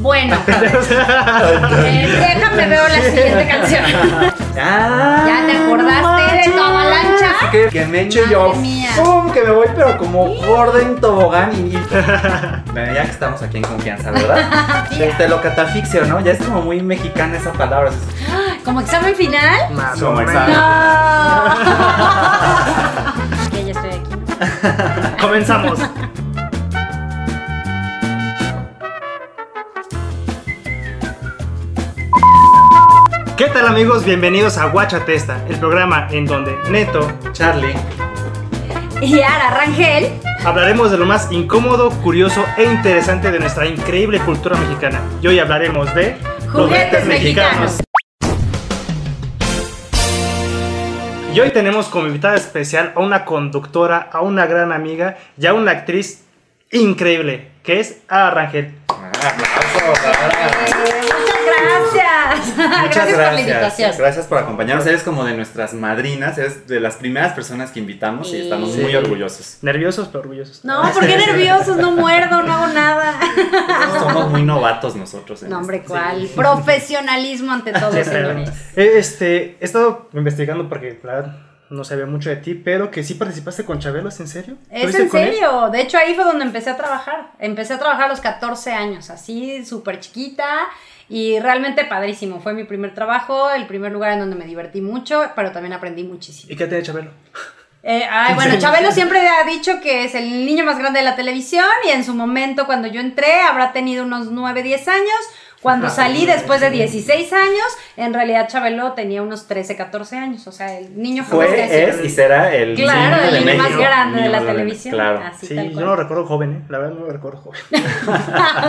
Bueno, eh, déjame veo la siguiente canción. Ah, ¿Ya te acordaste de tu avalancha? Que, que me eche yo. ¡pum! Que me voy, pero como gorda en tobogán. Y, Bueno, ya que estamos aquí en confianza, ¿verdad? Sí. Te, te lo catafixio, ¿no? Ya es como muy mexicana esa palabra. ¿Como examen final? Más Como examen. No. que ya estoy aquí. Comenzamos. ¿Qué tal amigos? Bienvenidos a Guacha Testa, el programa en donde Neto Charlie. Y ahora, Rangel. hablaremos de lo más incómodo, curioso e interesante de nuestra increíble cultura mexicana. Y hoy hablaremos de Juguetes mexicanos. Y hoy tenemos como invitada especial a una conductora, a una gran amiga y a una actriz increíble, que es Ara Rangel. Aplausos, ahora. Muchas gracias. Muchas gracias, por la invitación. Gracias por acompañarnos. Eres como de nuestras madrinas, eres de las primeras personas que invitamos y estamos Sí. muy orgullosos. Nerviosos pero orgullosos. No, ¿por qué nerviosos? No muerdo, no hago nada. Somos muy novatos nosotros. en No, hombre, esto. ¿cuál? Profesionalismo ante todo, Sí, señores. Eh, Este, he estado investigando porque la verdad no sabía mucho de ti, pero que sí participaste con Chabelo, ¿es en serio? Es ¿Estuviste en él? serio. De hecho, ahí fue donde empecé a trabajar. Empecé a trabajar a los 14 años, así, súper chiquita. Y realmente padrísimo. Fue mi primer trabajo, el primer lugar en donde me divertí mucho, pero también aprendí muchísimo. ¿Y qué tiene Chabelo? Eh, ay, bueno, Chabelo siempre ha dicho que es el niño más grande de la televisión y en su momento cuando yo entré habrá tenido unos 9, 10 años. Cuando Ah, salí después de sí. 16 años, en realidad Chabelo tenía unos 13, 14 años. O sea, el niño jamás Fue, es y será el Claro, niño el de niño más México. grande de Niño la más grande, televisión. Claro. Así Sí, yo no lo recuerdo joven, ¿eh? La verdad no lo recuerdo joven.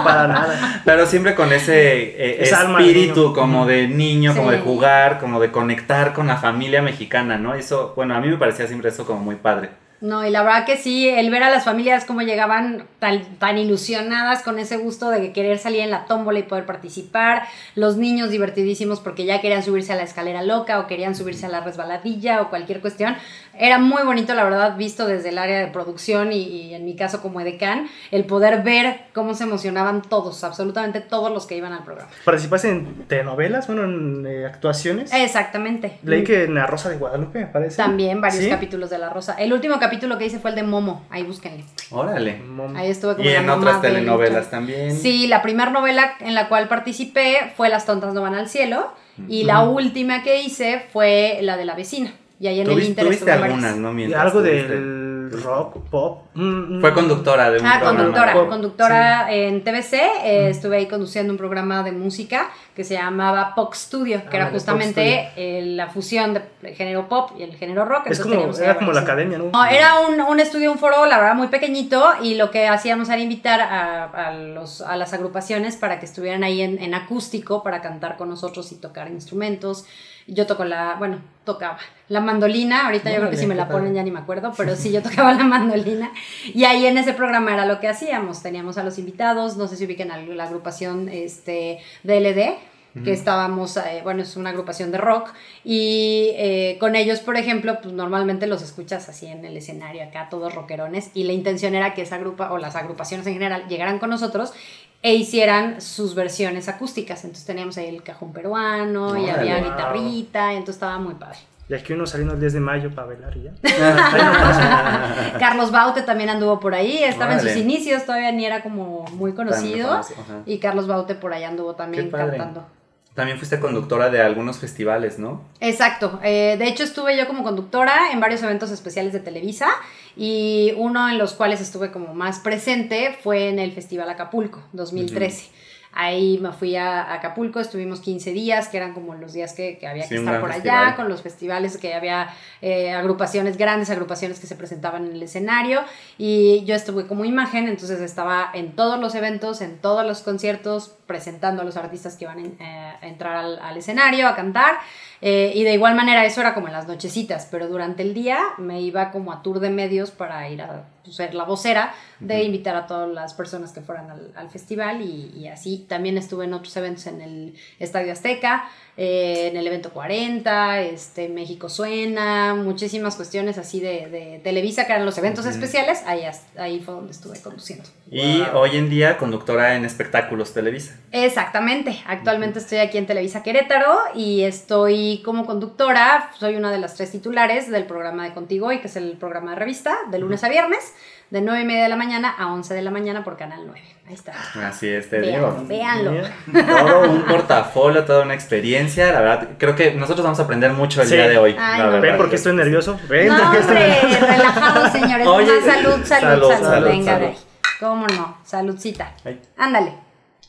Para nada. Pero siempre con ese eh, espíritu como de niño, como de jugar, como de conectar con la familia mexicana, ¿no? Eso, bueno, a mí me parecía siempre eso como muy padre. No, y la verdad que sí, el ver a las familias cómo llegaban tan, tan ilusionadas con ese gusto de querer salir en la tómbola y poder participar, los niños divertidísimos porque ya querían subirse a la escalera loca o querían subirse a la resbaladilla o cualquier cuestión. Era muy bonito, la verdad, visto desde el área de producción y, y en mi caso como edecán, el poder ver cómo se emocionaban todos, absolutamente todos los que iban al programa. ¿Participaste en telenovelas? Bueno, en eh, actuaciones. Exactamente. Leí que en La Rosa de Guadalupe, me parece. También varios ¿Sí? capítulos de La Rosa. El último capítulo que hice fue el de Momo, ahí búsquenle. Órale. Ahí estuve como Y en otras telenovelas también. Sí, la primera novela en la cual participé fue Las tontas no van al cielo y la última que hice fue la de la vecina. Y ahí en el Inter tuviste algunas, varias. ¿no? Y Mientras algo estuviste. del rock, pop. mm, Fue mm. conductora de un Ah, programa. conductora, Pop, conductora en TVC, eh, estuve ahí conduciendo un programa de música que se llamaba Pop Studio, que Ah, era de justamente eh, la fusión del género pop y el género rock. Es como, era como la academia, ¿no? No, era un, un estudio, un foro, la verdad, muy pequeñito y lo que hacíamos era invitar a, a los, a las agrupaciones para que estuvieran ahí en, en acústico para cantar con nosotros y tocar instrumentos. Yo toco la, bueno, tocaba la mandolina, ahorita yo creo que si me la ponen ya ni me acuerdo, pero sí yo tocaba la mandolina. Y ahí en ese programa era lo que hacíamos, teníamos a los invitados, no sé si ubiquen a la agrupación este, DLD, que estábamos, eh, bueno, es una agrupación de rock, y eh, con ellos, por ejemplo, pues normalmente los escuchas así en el escenario acá, todos rockerones, y la intención era que esa grupa, o las agrupaciones en general, llegaran con nosotros e hicieran sus versiones acústicas. Entonces teníamos ahí el cajón peruano, y había Wow. guitarrita, y entonces estaba muy padre. Y aquí uno saliendo el 10 de mayo para bailar y ya. Carlos Baute también anduvo por ahí, estaba en sus inicios, todavía ni era como muy conocido. Y Carlos Baute por ahí anduvo también cantando. También fuiste conductora de algunos festivales, ¿no? Exacto. eh, de hecho, estuve yo como conductora en varios eventos especiales de Televisa y uno en los cuales estuve como más presente fue en el Festival Acapulco 2013. Ahí me fui a Acapulco, estuvimos 15 días, que eran como los días que, que había Sí, que un estar por festival. allá, con los festivales, que había eh, agrupaciones, grandes agrupaciones que se presentaban en el escenario. Y yo estuve como imagen, entonces estaba en todos los eventos, en todos los conciertos, presentando a los artistas que iban en- eh, a entrar al, al escenario, a cantar. Eh, y de igual manera eso era como en las nochecitas, pero durante el día me iba como a tour de medios para ir a pues, ser la vocera de invitar a todas las personas que fueran al, al festival y, y así. También estuve en otros eventos en el Estadio Azteca, eh, en el evento 40, este, México Suena, muchísimas cuestiones así de, de Televisa, que eran los eventos especiales, ahí, ahí fue donde estuve conduciendo. Y Wow. hoy en día conductora en espectáculos Televisa. Exactamente, actualmente estoy aquí en Televisa Querétaro y estoy como conductora, soy una de las tres titulares del programa de Contigo Hoy, que es el programa de revista, de lunes a viernes, de 9 y media de la mañana a 11 de la mañana por Canal 9. Ahí está. Así es, te Vean, digo. véanlo. Todo un portafolio, toda una experiencia. La verdad, creo que nosotros vamos a aprender mucho el Sí. día de hoy. Ay, la no. verdad. ¿Ven por qué estoy nervioso? ¿Ven No, por qué estoy nervioso? relajados, señores. Oye, salud, salud, salud, salud. salud, Venga salud. de ahí. ¿Cómo no? Saludcita. Ay. Ándale.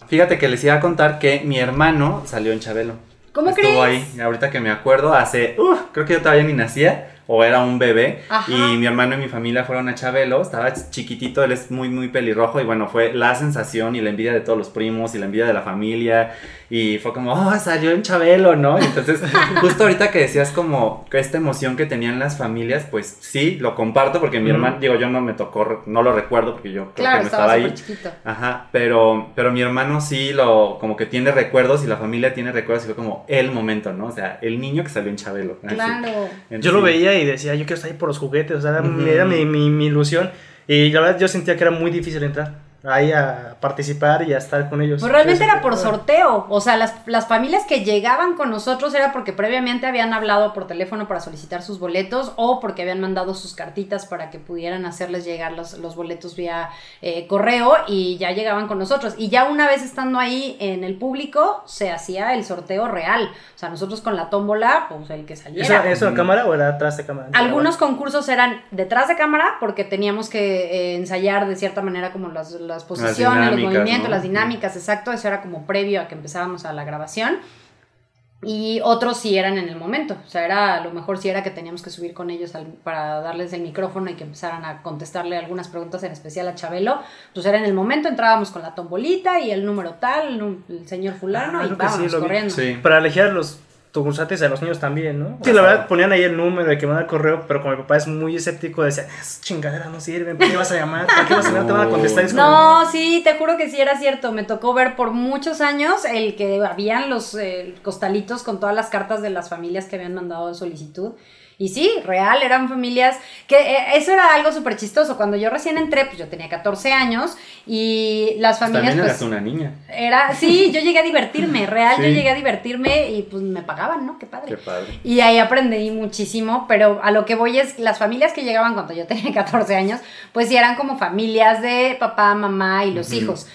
Fíjate que les iba a contar que mi hermano salió en Chabelo. ¿Cómo Estuvo crees? ahí, ahorita que me acuerdo, hace, uh, creo que yo todavía ni nacía, o era un bebé, Ajá. y mi hermano y mi familia fueron a Chabelo, estaba chiquitito, él es muy, muy pelirrojo, y bueno, fue la sensación y la envidia de todos los primos, y la envidia de la familia, y fue como, oh, salió en Chabelo, ¿no? Y entonces, justo ahorita que decías como que esta emoción que tenían las familias, pues sí, lo comparto, porque mi Ujú. hermano, digo, yo no me tocó, no lo recuerdo, porque yo creo Claro, que no estaba estaba ahí. chiquito. Ajá, pero, pero mi hermano sí lo, como que tiene recuerdos y la familia tiene recuerdos y fue como el momento, ¿no? O sea, el niño que salió en Chabelo. Claro. En Yo lo veía y decía, yo quiero estar ahí por los juguetes, o sea, era, Ujú. era mi, mi, mi ilusión. Y la verdad yo sentía que era muy difícil entrar ahí a participar y a estar con ellos. Pues realmente era por sorteo. O sea, las, las familias que llegaban con nosotros era porque previamente habían hablado por teléfono para solicitar sus boletos o porque habían mandado sus cartitas para que pudieran hacerles llegar los, los boletos vía eh, correo y ya llegaban con nosotros. Y ya una vez estando ahí en el público, se hacía el sorteo real. O sea, nosotros con la tómbola, pues el que saliera. ¿Eso, ¿Eso cámara o era atrás de cámara? Algunos concursos eran detrás de cámara porque teníamos que eh, ensayar de cierta manera como las, las posiciones, los dinámicas, movimientos, ¿no? las dinámicas, exacto, eso era como previo a que empezábamos a la grabación. Y otros sí eran en el momento, o sea, era a lo mejor sí era que teníamos que subir con ellos al- para darles el micrófono y que empezaran a contestarle algunas preguntas en especial a Chabelo. Pues era en el momento, entrábamos con la tombolita y el número tal, el, el señor fulano Ah, y sí, vámonos vi. corriendo. Sí. Para elegir concursantes y a los niños también, ¿no? Sí, la verdad ponían ahí el número de que mandan el correo, pero como mi papá es muy escéptico, decía, es chingadera, no sirven, ¿para qué vas a llamar? ¿Para qué vas a llamar? Te van a contestar. Es como, No, sí, te juro que sí era cierto. Me tocó ver por muchos años el que habían los eh, costalitos con todas las cartas de las familias que habían mandado solicitud. Y sí, real, eran familias que eh, eso era algo súper chistoso. Cuando yo recién entré, pues yo tenía 14 años y las Pues familias pues eras una niña. era, sí, yo llegué a divertirme, real, yo llegué a divertirme y pues me pagaban, ¿no? Qué padre. Qué padre. Y ahí aprendí muchísimo, pero a lo que voy es, las familias que llegaban cuando yo tenía 14 años, pues sí eran como familias de papá, mamá y los Ujú. hijos.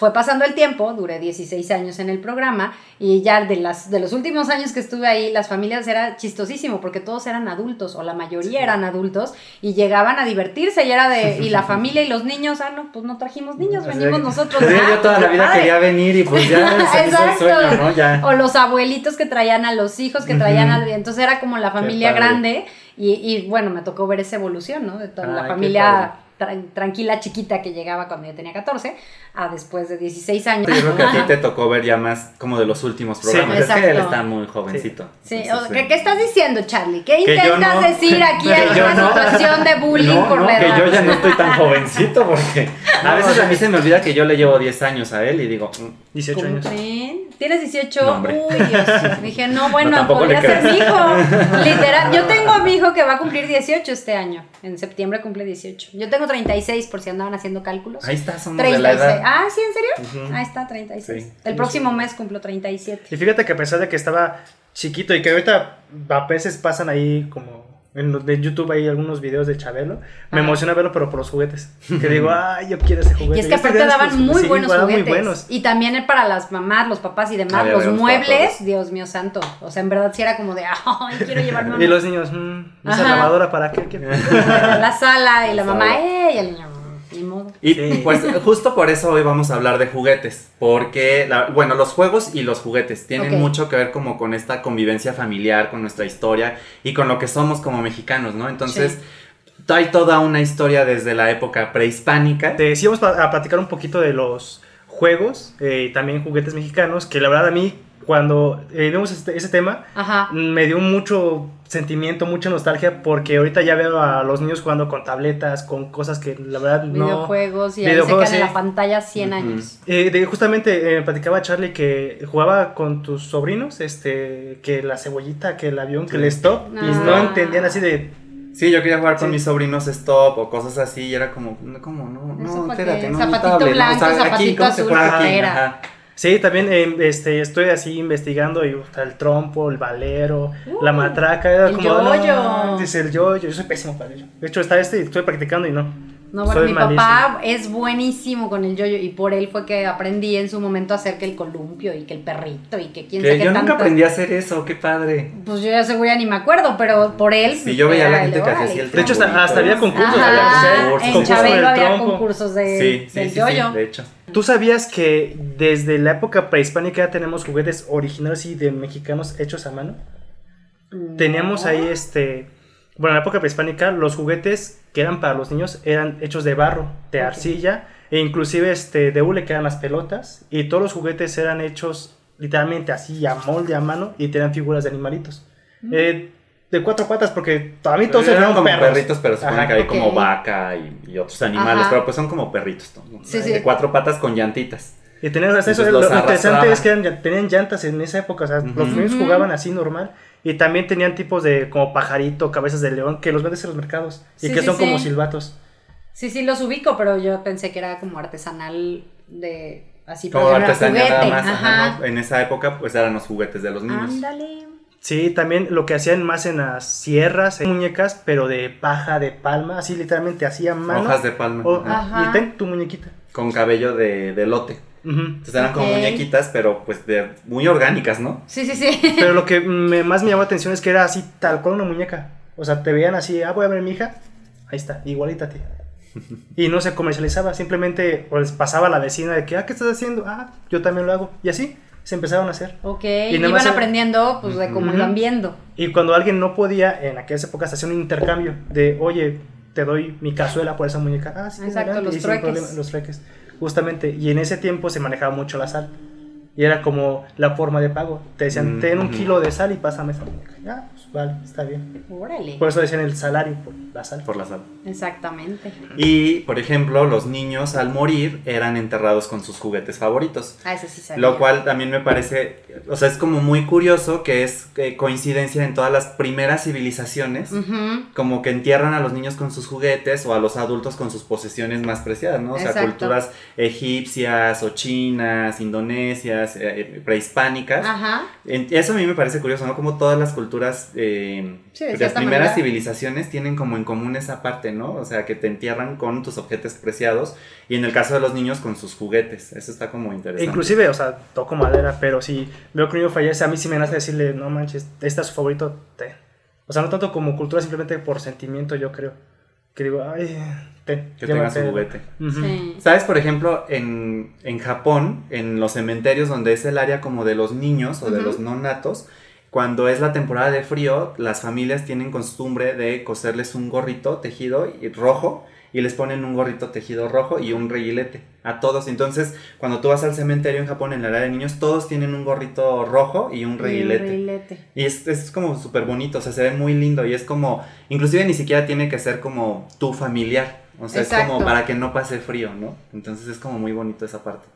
Fue pasando el tiempo, duré 16 años en el programa y ya de, las, de los últimos años que estuve ahí, las familias era chistosísimo porque todos eran adultos o la mayoría eran adultos y llegaban a divertirse y era de, y la familia y los niños, ah, no, pues no trajimos niños, venimos nosotros. Sí, ah, yo toda la qué vida quería venir y pues ya hizo el Exacto. sueño, ¿no? Ya. O los abuelitos que traían a los hijos, que traían a... Entonces era como la familia grande y, y, bueno, me tocó ver esa evolución, ¿no? De toda Ay, la familia tran- tranquila, chiquita que llegaba cuando yo tenía 14 a después de 16 años. Yo creo que a ti te tocó ver ya más como de los últimos Sí, programas. es que él está muy jovencito. Sí, Entonces, o- ¿qué, qué estás diciendo, Charlie? ¿Qué Que intentas no. decir aquí Que en yo una no. situación de bullying no, por no, la que edad? yo ya no estoy tan jovencito porque a veces a mí se me olvida que yo le llevo 10 años a él y digo, mm, 18 ¿Cómo años. creen? ¿Tienes 18? No, hombre. Uy, Dios. Dije, no, bueno, No, tampoco podría ser mi hijo. Literal. Yo tengo a mi hijo que va a cumplir 18 este año. En septiembre cumple 18. Yo tengo 36 por si andaban haciendo cálculos. ahí está, somos de la 36. edad. Ah, ¿sí? ¿En serio? Ahí está, 36. Sí. El próximo mes cumplo 37. Y fíjate que a pesar de que estaba chiquito y que ahorita a veces pasan ahí como en los de YouTube hay algunos videos de Chabelo, me Ajá. emociona verlo pero por los juguetes. Que digo, ay, yo quiero ese juguete. Y es que aparte daban muy sí, buenos juguetes. muy buenos. Y también para las mamás, los papás y demás, los muebles. Dios mío santo. O sea, en verdad sí era como de, ay, quiero llevarme Y los niños, mmm, esa Ajá. lavadora para qué. ¿Qué? la sala y la La mamá, sala. ¡eh! Y el niño, "Mm, ni modo. Y Sí. pues justo por eso hoy vamos a hablar de juguetes, porque, la- bueno, los juegos y los juguetes tienen mucho que ver como con esta convivencia familiar, con nuestra historia y con lo que somos como mexicanos, ¿no? Entonces, hay toda una historia desde la época prehispánica. Te sí, vamos a platicar un poquito de los juegos eh, y también juguetes mexicanos que la verdad a mí cuando eh, vemos este- ese tema Ajá. me dio mucho sentimiento, mucha nostalgia porque ahorita ya veo a los niños jugando con tabletas, con cosas que la verdad no... Videojuegos y ahí se en la pantalla 100 Ujú. años. Eh, de, justamente eh, platicaba Charlie que jugaba con tus sobrinos, este, que la cebollita, que el avión, que el stop, y Ah. no entendían así de... Sí, yo quería jugar con Sí. mis sobrinos stop o cosas así y era como, no, ¿cómo? No, ¿Eso no, espérate, no, Zapatito tablet, ¿no? blanco, aquí, zapatito ¿cómo se azul, juega aquí? cartera. Ajá. Sí, también eh, este, estoy así investigando y está el trompo, el valero, la matraca, era el como... no, yoyo. dice el yo, yo soy pésimo para ello. De hecho está este y estoy practicando y no. No, bueno, Soy mi malísimo. papá es buenísimo con el yoyo y por él fue que aprendí en su momento a hacer que el columpio y que el perrito y que quién sabe qué yo nunca tantas- aprendí a hacer eso, qué padre. Pues yo ya seguro ya ni me acuerdo, pero por él. Sí, yo veía a la gente que hacía el De hecho, hasta, había concursos. Ajá, había- concursos, en concursos Chabelo del había trompo. concursos de, Sí, sí, del sí, yoyo. sí, de hecho. ¿Tú sabías que desde la época prehispánica ya tenemos juguetes originales y de mexicanos hechos a mano? Teníamos ahí este... Bueno, en la época prehispánica los juguetes que eran para los niños eran hechos de barro, de arcilla e inclusive este, de hule que eran las pelotas y todos los juguetes eran hechos literalmente así a molde a mano y tenían figuras de animalitos. Eh, de cuatro patas porque a mí todos eran como perros. perritos, pero se supone Ajá, que hay ok. como vaca y, y otros animales, Ajá. pero pues son como perritos, ¿no? Sí, de cuatro patas con llantitas. Y tenían eso, lo interesante es que eran- tenían llantas en esa época, o sea, los niños jugaban así normal. Y también tenían tipos de como pajarito, cabezas de león, que los vendes en los mercados. Y Sí, que sí, son como silbatos. Sí, sí, los ubico, pero yo pensé que era como artesanal de así Como artesanía nada más. ajá, Ajá. ¿no? En esa época pues eran los juguetes de los niños. Ándale. Sí, también lo que hacían más en las sierras, en muñecas, pero de paja, de palma, así literalmente hacían mano. Hojas de palma. O- ajá, Ajá. Y ten tu muñequita. Con cabello de, de lote. Entonces eran como muñequitas, pero pues de muy orgánicas, ¿no? Sí, sí, sí. Pero lo que me- más me llamó la atención es que era así, tal cual una muñeca. O sea, te veían así, ah, voy a ver a mi hija. Ahí está, igualita a ti. Y no se comercializaba, simplemente pues, pasaba la vecina de que, ah, ¿qué estás haciendo? Ah, yo también lo hago. Y así se empezaron a hacer. Ok, Y iban aprendiendo pues de cómo iban viendo. Y cuando alguien no podía, en aquellas épocas hacía un intercambio de, oye, te doy mi cazuela por esa muñeca. Ah, sí, Exacto, los trueques. problema, los trueques. Justamente. Y en ese tiempo se manejaba mucho la sal. Y era como la forma de pago. Te decían, Mm, ten un kilo de sal y pásame esa muñeca. Ah, pues vale, está bien. Órale. Por eso decían el salario por la sal. Por la sal. Exactamente. Y, por ejemplo, los niños al morir eran enterrados con sus juguetes favoritos. Ah, ese sí sabía. Lo cual también me parece, o sea, es como muy curioso que es eh, coincidencia en todas las primeras civilizaciones. Como que entierran a los niños con sus juguetes o a los adultos con sus posesiones más preciadas, ¿no? O sea, Exacto. culturas egipcias o chinas, indonesias, eh, eh, prehispánicas. Ajá. Eso a mí me parece curioso, ¿no? Como todas las culturas eh, Sí, de las primeras manera. civilizaciones tienen como en común esa parte, ¿no? O sea, que te entierran con tus objetos preciados y en el caso de los niños con sus juguetes. Eso está como interesante. inclusive, o sea, toco madera, pero si veo que un niño fallece, a mí sí me nace decirle, no manches, este es su favorito, ten. O sea, no tanto como cultura, simplemente por sentimiento, yo creo. Que digo, ay, ten. que llévate". tenga su juguete. Sí. ¿Sabes, por ejemplo, en, en Japón, en los cementerios donde es el área como de los niños o de los no natos, cuando es la temporada de frío, las familias tienen costumbre de coserles un gorrito tejido y rojo y les ponen un gorrito tejido rojo y un reguilete a todos. Entonces, cuando tú vas al cementerio en Japón, en el área de niños, todos tienen un gorrito rojo y un Y un reguilete. Y es, es como súper bonito, o sea, se ve muy lindo y es como, inclusive ni siquiera tiene que ser como tu familiar, o sea, es como para que no pase frío, ¿no? Entonces es como muy bonito esa parte.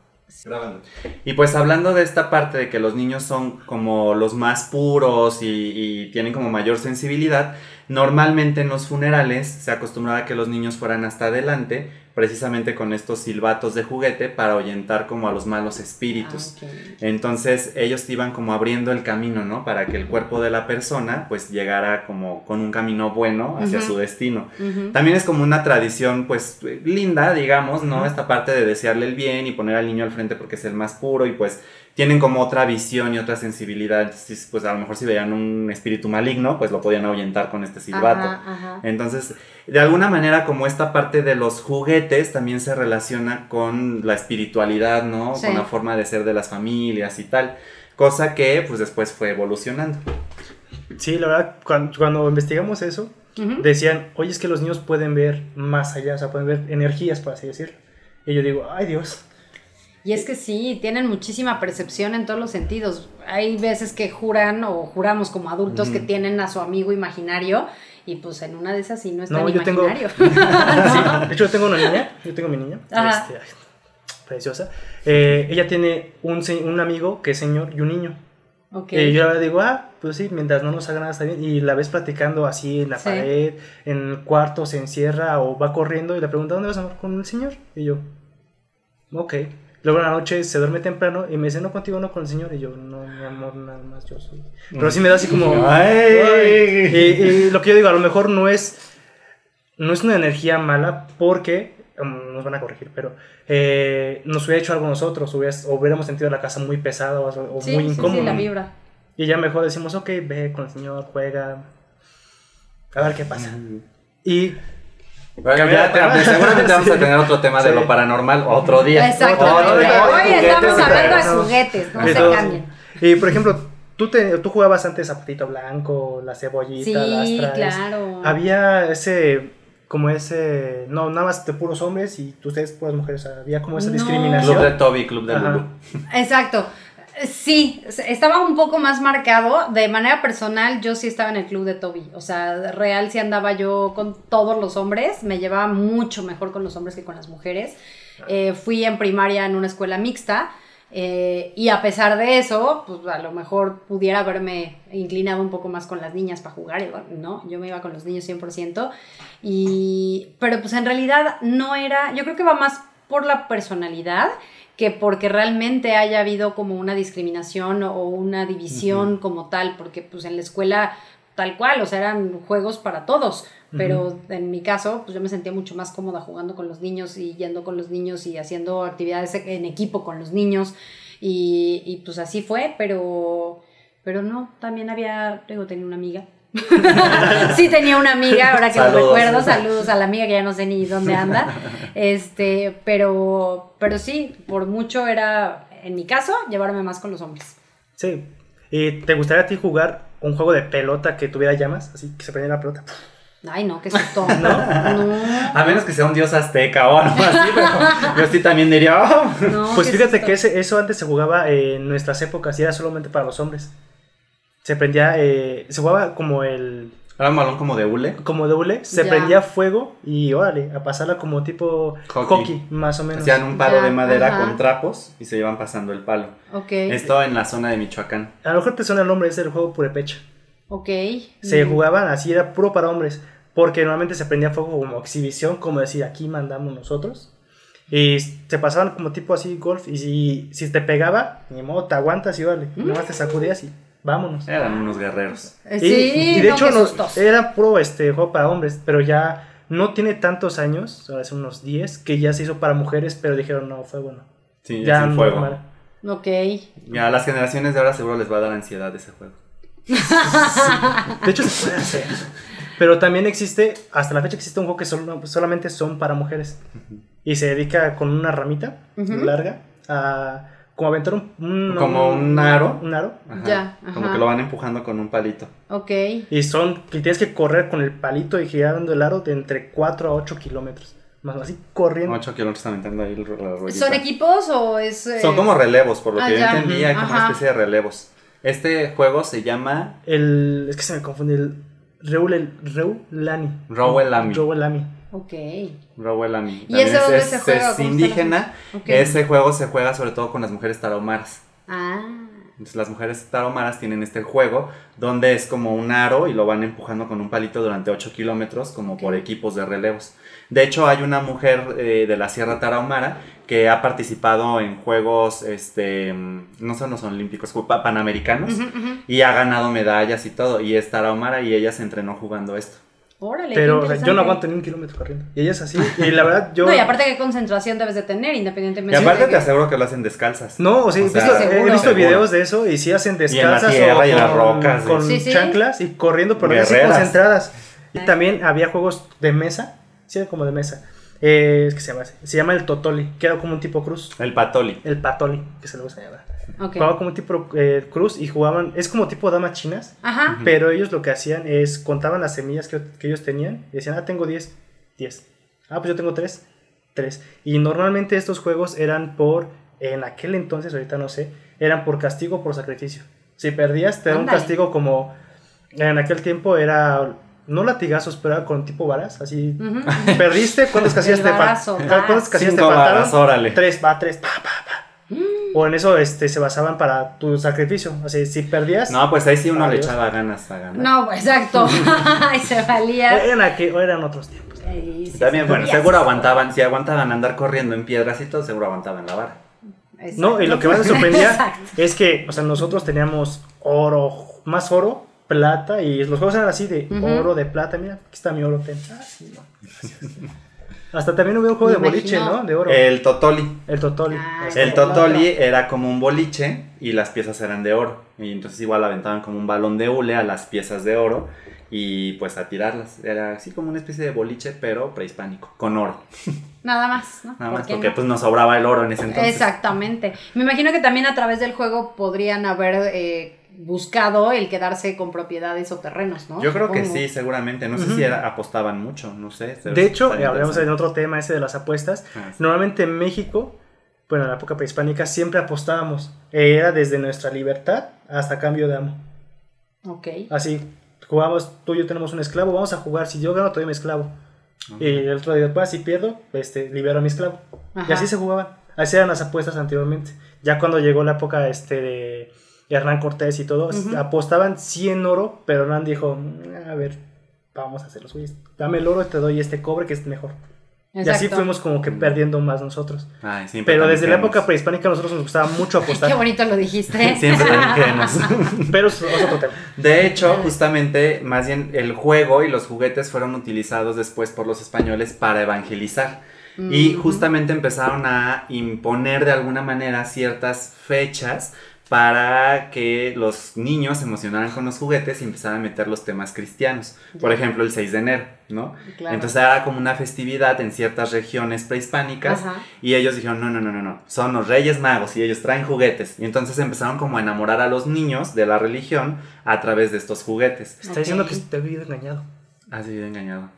Y pues hablando de esta parte de que los niños son como los más puros y, y tienen como mayor sensibilidad, normalmente en los funerales se acostumbraba a que los niños fueran hasta adelante, precisamente con estos silbatos de juguete para ahuyentar como a los malos espíritus. Ah. Entonces ellos iban como abriendo el camino, ¿no? Para que el cuerpo de la persona pues llegara como con un camino bueno hacia su destino. También es como una tradición pues linda, digamos, ¿no? Esta parte de desearle el bien y poner al niño al frente porque es el más puro y pues tienen como otra visión y otra sensibilidad. Entonces, pues a lo mejor si veían un espíritu maligno pues lo podían ahuyentar con este silbato. Ajá, ajá. Entonces, de alguna manera, como esta parte de los juguetes también se relaciona con la espiritualidad, ¿no? Sí. Con la forma de ser de las familias y tal. Cosa que, pues, después fue evolucionando. Sí, la verdad, cuando, cuando investigamos eso, decían, oye, es que los niños pueden ver más allá, o sea, pueden ver energías, por así decirlo. Y yo digo, ay Dios. Y es que sí, tienen muchísima percepción en todos los sentidos. Hay veces que juran o juramos como adultos que tienen a su amigo imaginario y pues en una de esas sí no es No, tan yo tengo- imaginario. Sí, de hecho, yo tengo una niña, yo tengo mi niña, este, preciosa. Eh, ella tiene un, un amigo que es señor y un niño. ok. Y yo le digo, ah, pues sí, mientras no nos haga nada está bien. Y la ves platicando así en la Sí. pared, en el cuarto, se encierra o va corriendo y le pregunta, ¿dónde vas a amor? Con el señor. Y yo, ok. Luego en la noche se duerme temprano y me dice, no, contigo, no con el señor. Y yo, no, mi amor, nada más yo soy. Pero sí me da así como... Ay. Y, y lo que yo digo, a lo mejor no es, no es una energía mala porque, um, nos van a corregir, pero eh, nos hubiera hecho algo nosotros, hubiera- o hubiéramos sentido la casa muy pesada o, o sí, muy sí, incómoda. sí, la vibra. Y ya mejor decimos, ok, ve con el señor, juega, a ver qué pasa. Y Bueno, ya de te- seguramente vamos a tener otro tema de Sí. lo paranormal otro día. Exactamente. Otro día. Hoy estamos y hablando de juguetes, no se entonces- cambien. Y por ejemplo, tú, te, tú jugabas antes Zapatito Blanco, la cebollita, Sí, las traes. claro. Había ese, como ese, no, nada más de puros hombres y ustedes puras mujeres, había como esa No. discriminación. Club de Toby, Club de. Lulu. Exacto. Sí, estaba un poco más marcado. De manera personal, yo sí estaba en el club de Toby. O sea, real sí andaba yo con todos los hombres. Me llevaba mucho mejor con los hombres que con las mujeres. Eh, fui en primaria en una escuela mixta. eh, y a pesar de eso, pues a lo mejor pudiera haberme inclinado un poco más con las niñas para jugar, no, yo me iba con los niños 100%, y, pero pues en realidad no era, yo creo que va más por la personalidad que porque realmente haya habido como una discriminación o una división como tal, porque pues en la escuela tal cual, o sea, eran juegos para todos, pero en mi caso, pues yo me sentía mucho más cómoda jugando con los niños y yendo con los niños y haciendo actividades en equipo con los niños y, y pues así fue, pero, pero no, también había, digo, tenía una amiga. Sí tenía una amiga, ahora que lo Saludos. recuerdo, saludos a la amiga que ya no sé ni dónde anda. Este, pero, pero sí, por mucho era, en mi caso, llevarme más con los hombres. Sí. ¿Y te gustaría a ti jugar un juego de pelota que tuviera llamas? Así que se prendiera la pelota. Ay, no, qué susto. No, no. A menos que sea un dios azteca o algo así, pero yo sí también diría, oh. no, Pues fíjate susto. que ese- eso antes se jugaba en nuestras épocas y era solamente para los hombres. Se prendía, eh, se jugaba como el, Era un balón como de hule. como doble, se Ya. prendía fuego y órale, a pasarla como tipo Hockey. hockey, más o menos. Hacían un palo Ya, de madera ajá. con trapos y se iban pasando el palo. Ok, Esto en la zona de Michoacán. A lo mejor te suena el nombre, es el juego Purepecha. ok. Se Mm. jugaban así, era puro para hombres, porque normalmente se prendía fuego como exhibición, como decir, aquí mandamos nosotros. Y se pasaban como tipo así golf, y si, si te pegaba, ni modo, te aguantas y vale, Mm. nada más te sacudías y vámonos. Eran unos guerreros. Eh, Y- Sí, y, de no, hecho no- sustos. era puro este, juego para hombres, pero ya no tiene tantos años, hace unos 10, que ya se hizo para mujeres, pero dijeron, no, fue bueno. Sí, Ya sin fuego. normal. Ok. Y a las generaciones de ahora seguro les va a dar ansiedad ese juego. De hecho, se puede hacer. Pero también existe, hasta la fecha existe un juego que solo- solamente son para mujeres. Y se dedica con una ramita larga a como aventar un, un- Como un aro. Un aro. Ajá. Ya, Como que lo van empujando con un palito. Ok. Y son que tienes que correr con el palito y girando el aro de entre 4 a 8 kilómetros. Más así corriendo. 8 kilómetros aventando ahí el- la ruedita. ¿Son equipos o es...? eh, Son como relevos, por lo Ah, que yo entendí, hay como una especie de relevos. Este juego se llama El, es que se me confunde. El Reul, Reulani. Rowelami. Reulami. Ok. Rowelami. ¿Y ese es, dónde es- se juega? es ¿Cómo está la indígena. cosa? Ok. Ese juego se juega sobre todo con las mujeres tarahumaras. Ah. Entonces las mujeres tarahumaras tienen este juego donde es como un aro y lo van empujando con un palito durante 8 kilómetros como por equipos de relevos. De hecho hay una mujer eh, de la Sierra Tarahumara que ha participado en juegos, este, no son los olímpicos, pa- panamericanos y ha ganado medallas y todo y es Tarahumara y ella se entrenó jugando esto. Órale, Pero o sea, yo no aguanto ni un kilómetro corriendo. Y ella es así. Y la verdad, yo. No, y aparte qué concentración debes de tener, Y independientemente aparte de te aseguro que lo hacen descalzas. No, o sea, O he sea, visto, he seguro. visto Seguro. videos de eso y sí hacen en la descalzas tierra o y en las con, rocas. con Sí, sí. chanclas y corriendo, pero así concentradas. Y también había juegos de mesa, sí, era como de mesa. Eh, es que se llama así. Se llama el Totoli, que era como un tipo cruz. El patoli. El Patoli, que se le gusta llamar. Jugaba como un tipo eh, cruz y jugaban, es como tipo damas chinas, Ajá. pero ellos lo que hacían es contaban las semillas que, que ellos tenían y decían, ah, tengo 10, 10. Ah, pues yo tengo 3, 3. Y normalmente estos juegos eran por en aquel entonces, ahorita no sé, eran por castigo o por sacrificio. Si perdías, te daban un castigo como. En aquel tiempo era. No latigazos, pero era con tipo varas. Así. Perdiste, ¿cuántas casillas El te faltaron? ¿Cuántas casillas te Cinco faltaron? varas, órale. Tres, va, tres, pa, pa. O en eso este, se basaban para tu sacrificio. Así, si perdías. No, pues ahí sí uno le echaba ganas a ganar. No, exacto. Ay, se valía. Eran, aqu- eran otros tiempos. Ay, sí, También, sí, bueno, sí, seguro sí. aguantaban, si aguantaban andar corriendo en piedras y todo, seguro aguantaban la vara. Exacto. No, y lo que más me sorprendía Exacto. es que, o sea, nosotros teníamos oro, más oro, plata, y los juegos eran así de oro, de plata. Mira, aquí está mi oro. ten. Ah, sí, no, gracias. Hasta también hubo un juego Me de boliche, imagino. ¿no? De oro. El Totoli. el Totoli. Ah, El Totoli era como un boliche y las piezas eran de oro. Y entonces igual aventaban como un balón de hule a las piezas de oro y pues a tirarlas. Era así como una especie de boliche, pero prehispánico, con oro. Nada más, ¿no? Nada ¿Por más porque no? pues nos sobraba el oro en ese entonces. Exactamente. Me imagino que también a través del juego podrían haber eh, buscado el quedarse con propiedades o terrenos, ¿no? Yo creo que sí, seguramente. No sé si era- apostaban mucho, no sé. De hecho, hablamos en otro tema ese de las apuestas. Ah, sí. Normalmente en México, bueno, en la época prehispánica, siempre apostábamos. Eh, Era desde nuestra libertad hasta cambio de amo. Ok. Así, jugamos, tú y yo tenemos un esclavo, vamos a jugar. Si yo gano, te doy mi esclavo. Y el otro día, después, si pierdo, este, libero a mi esclavo. Y así se jugaban. Así eran las apuestas anteriormente. Ya cuando llegó la época este, de Hernán Cortés y todo, apostaban 100 oro, pero Hernán dijo, "Mm, a ver, vamos a hacerlos, güey. Dame el oro y te doy este cobre que es mejor. Y así fuimos como que perdiendo más nosotros. Ay, siempre Pero desde la época prehispánica a nosotros nos gustaba mucho apostar. Qué bonito lo dijiste. Siempre pero es, otro tema. De hecho, justamente, más bien el juego y los juguetes fueron utilizados después por los españoles para evangelizar. Y Ujú. justamente empezaron a imponer de alguna manera ciertas fechas para que los niños se emocionaran con los juguetes y empezaran a meter los temas cristianos. Por ejemplo, el 6 de enero, ¿no? Claro. Entonces era como una festividad en ciertas regiones prehispánicas Ajá. y ellos dijeron, no, no, no, no, no, son los reyes magos y ellos traen juguetes. Y entonces empezaron como a enamorar a los niños de la religión a través de estos juguetes. Está diciendo que te había engañado. Así de engañado.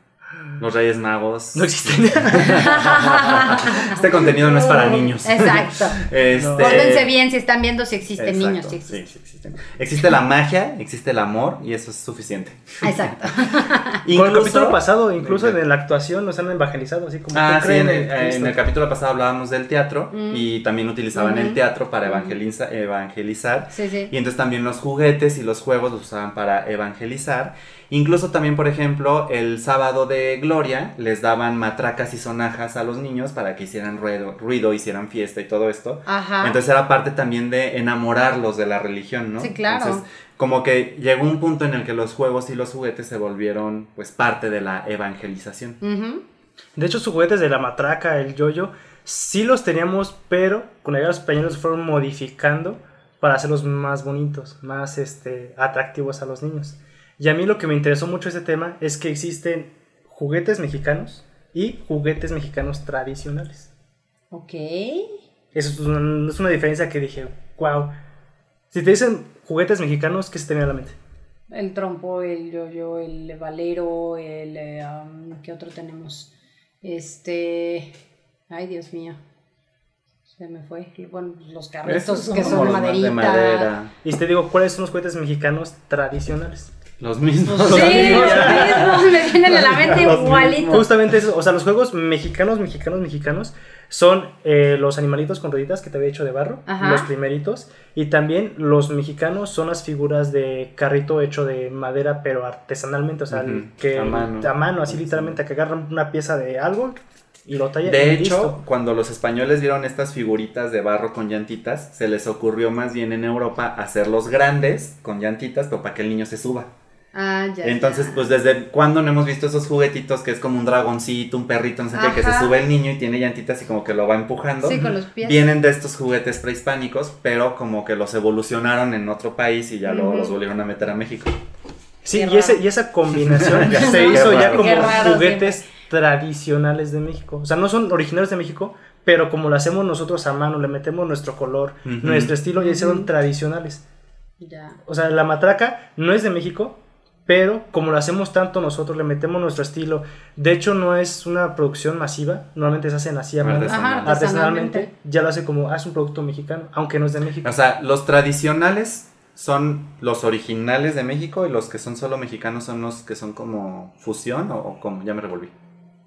Los reyes magos. No existen. Este contenido no es para niños. Exacto. Este- Pórtense bien si están viendo si existen Exacto, niños. Si existen. sí existen. Existe la magia, existe el amor y eso es suficiente. Exacto. Con el capítulo pasado, incluso en la actuación, nos han evangelizado, así como Ah, sí, en creen el, en capítulo pasado hablábamos del teatro Mm. y también utilizaban el teatro para evangeliza- evangelizar. Sí, sí. Y entonces también los juguetes y los juegos los usaban para evangelizar. Incluso también, por ejemplo, el sábado de Gloria les daban matracas y sonajas a los niños para que hicieran ruido, ruido hicieran fiesta y todo esto. Ajá. Entonces era parte también de enamorarlos de la religión, ¿no? Sí, claro. Entonces, como que llegó un punto en el que los juegos y los juguetes se volvieron pues parte de la evangelización. De hecho, sus juguetes de la matraca, el yoyo, sí los teníamos, pero con la los españoles los fueron modificando para hacerlos más bonitos, más este, atractivos a los niños. Y a mí lo que me interesó mucho ese tema es que existen juguetes mexicanos y juguetes mexicanos tradicionales. Ok. Eso es una, es una diferencia que dije, wow. Si te dicen juguetes mexicanos, ¿qué se te viene a la mente? El trompo, el yoyo, el valero, el... eh, um, ¿Qué otro tenemos? Este... Ay, Dios mío. Se me fue. Bueno, los carritos Estos que como son de los más maderita. de madera. Y te digo, ¿cuáles son los juguetes mexicanos tradicionales? Los mismos. Sí, los mismos, me vienen a la mente Los igualito. Justamente eso, o sea, los juegos mexicanos, mexicanos, mexicanos son eh, los animalitos con rueditas que te había hecho de barro, Ajá. los primeritos, y también los mexicanos son las figuras de carrito hecho de madera, pero artesanalmente, o sea, el Ujú, que a mano. así literalmente, que agarran una pieza de algo y lo tallan. De y hecho, listo. cuando los españoles vieron estas figuritas de barro con llantitas, se les ocurrió más bien en Europa hacerlos grandes con llantitas, pero para que el niño se suba. Ah, ya. Entonces, ya. pues desde cuándo no hemos visto esos juguetitos que es como un dragoncito, un perrito, no sé qué, que se sube el niño y tiene llantitas y como que lo va empujando. Sí, con los pies. Vienen de estos juguetes prehispánicos, pero como que los evolucionaron en otro país y ya luego los volvieron a meter a México. Sí, y, ese, y esa combinación Ya se hizo ya como juguetes tradicionales de México. O sea, no son originarios de México, pero como lo hacemos nosotros a mano, le metemos nuestro color, nuestro estilo, ya hicieron tradicionales. Ya. O sea, la matraca no es de México, pero como lo hacemos tanto nosotros, le metemos nuestro estilo. De hecho, no es una producción masiva, normalmente se hacen así artesanalmente. artesanalmente. Ya lo hace como, ah, es un producto mexicano, aunque no es de México. O sea, los tradicionales son los originales de México y los que son solo mexicanos son los que son como fusión o, o como, ya me revolví.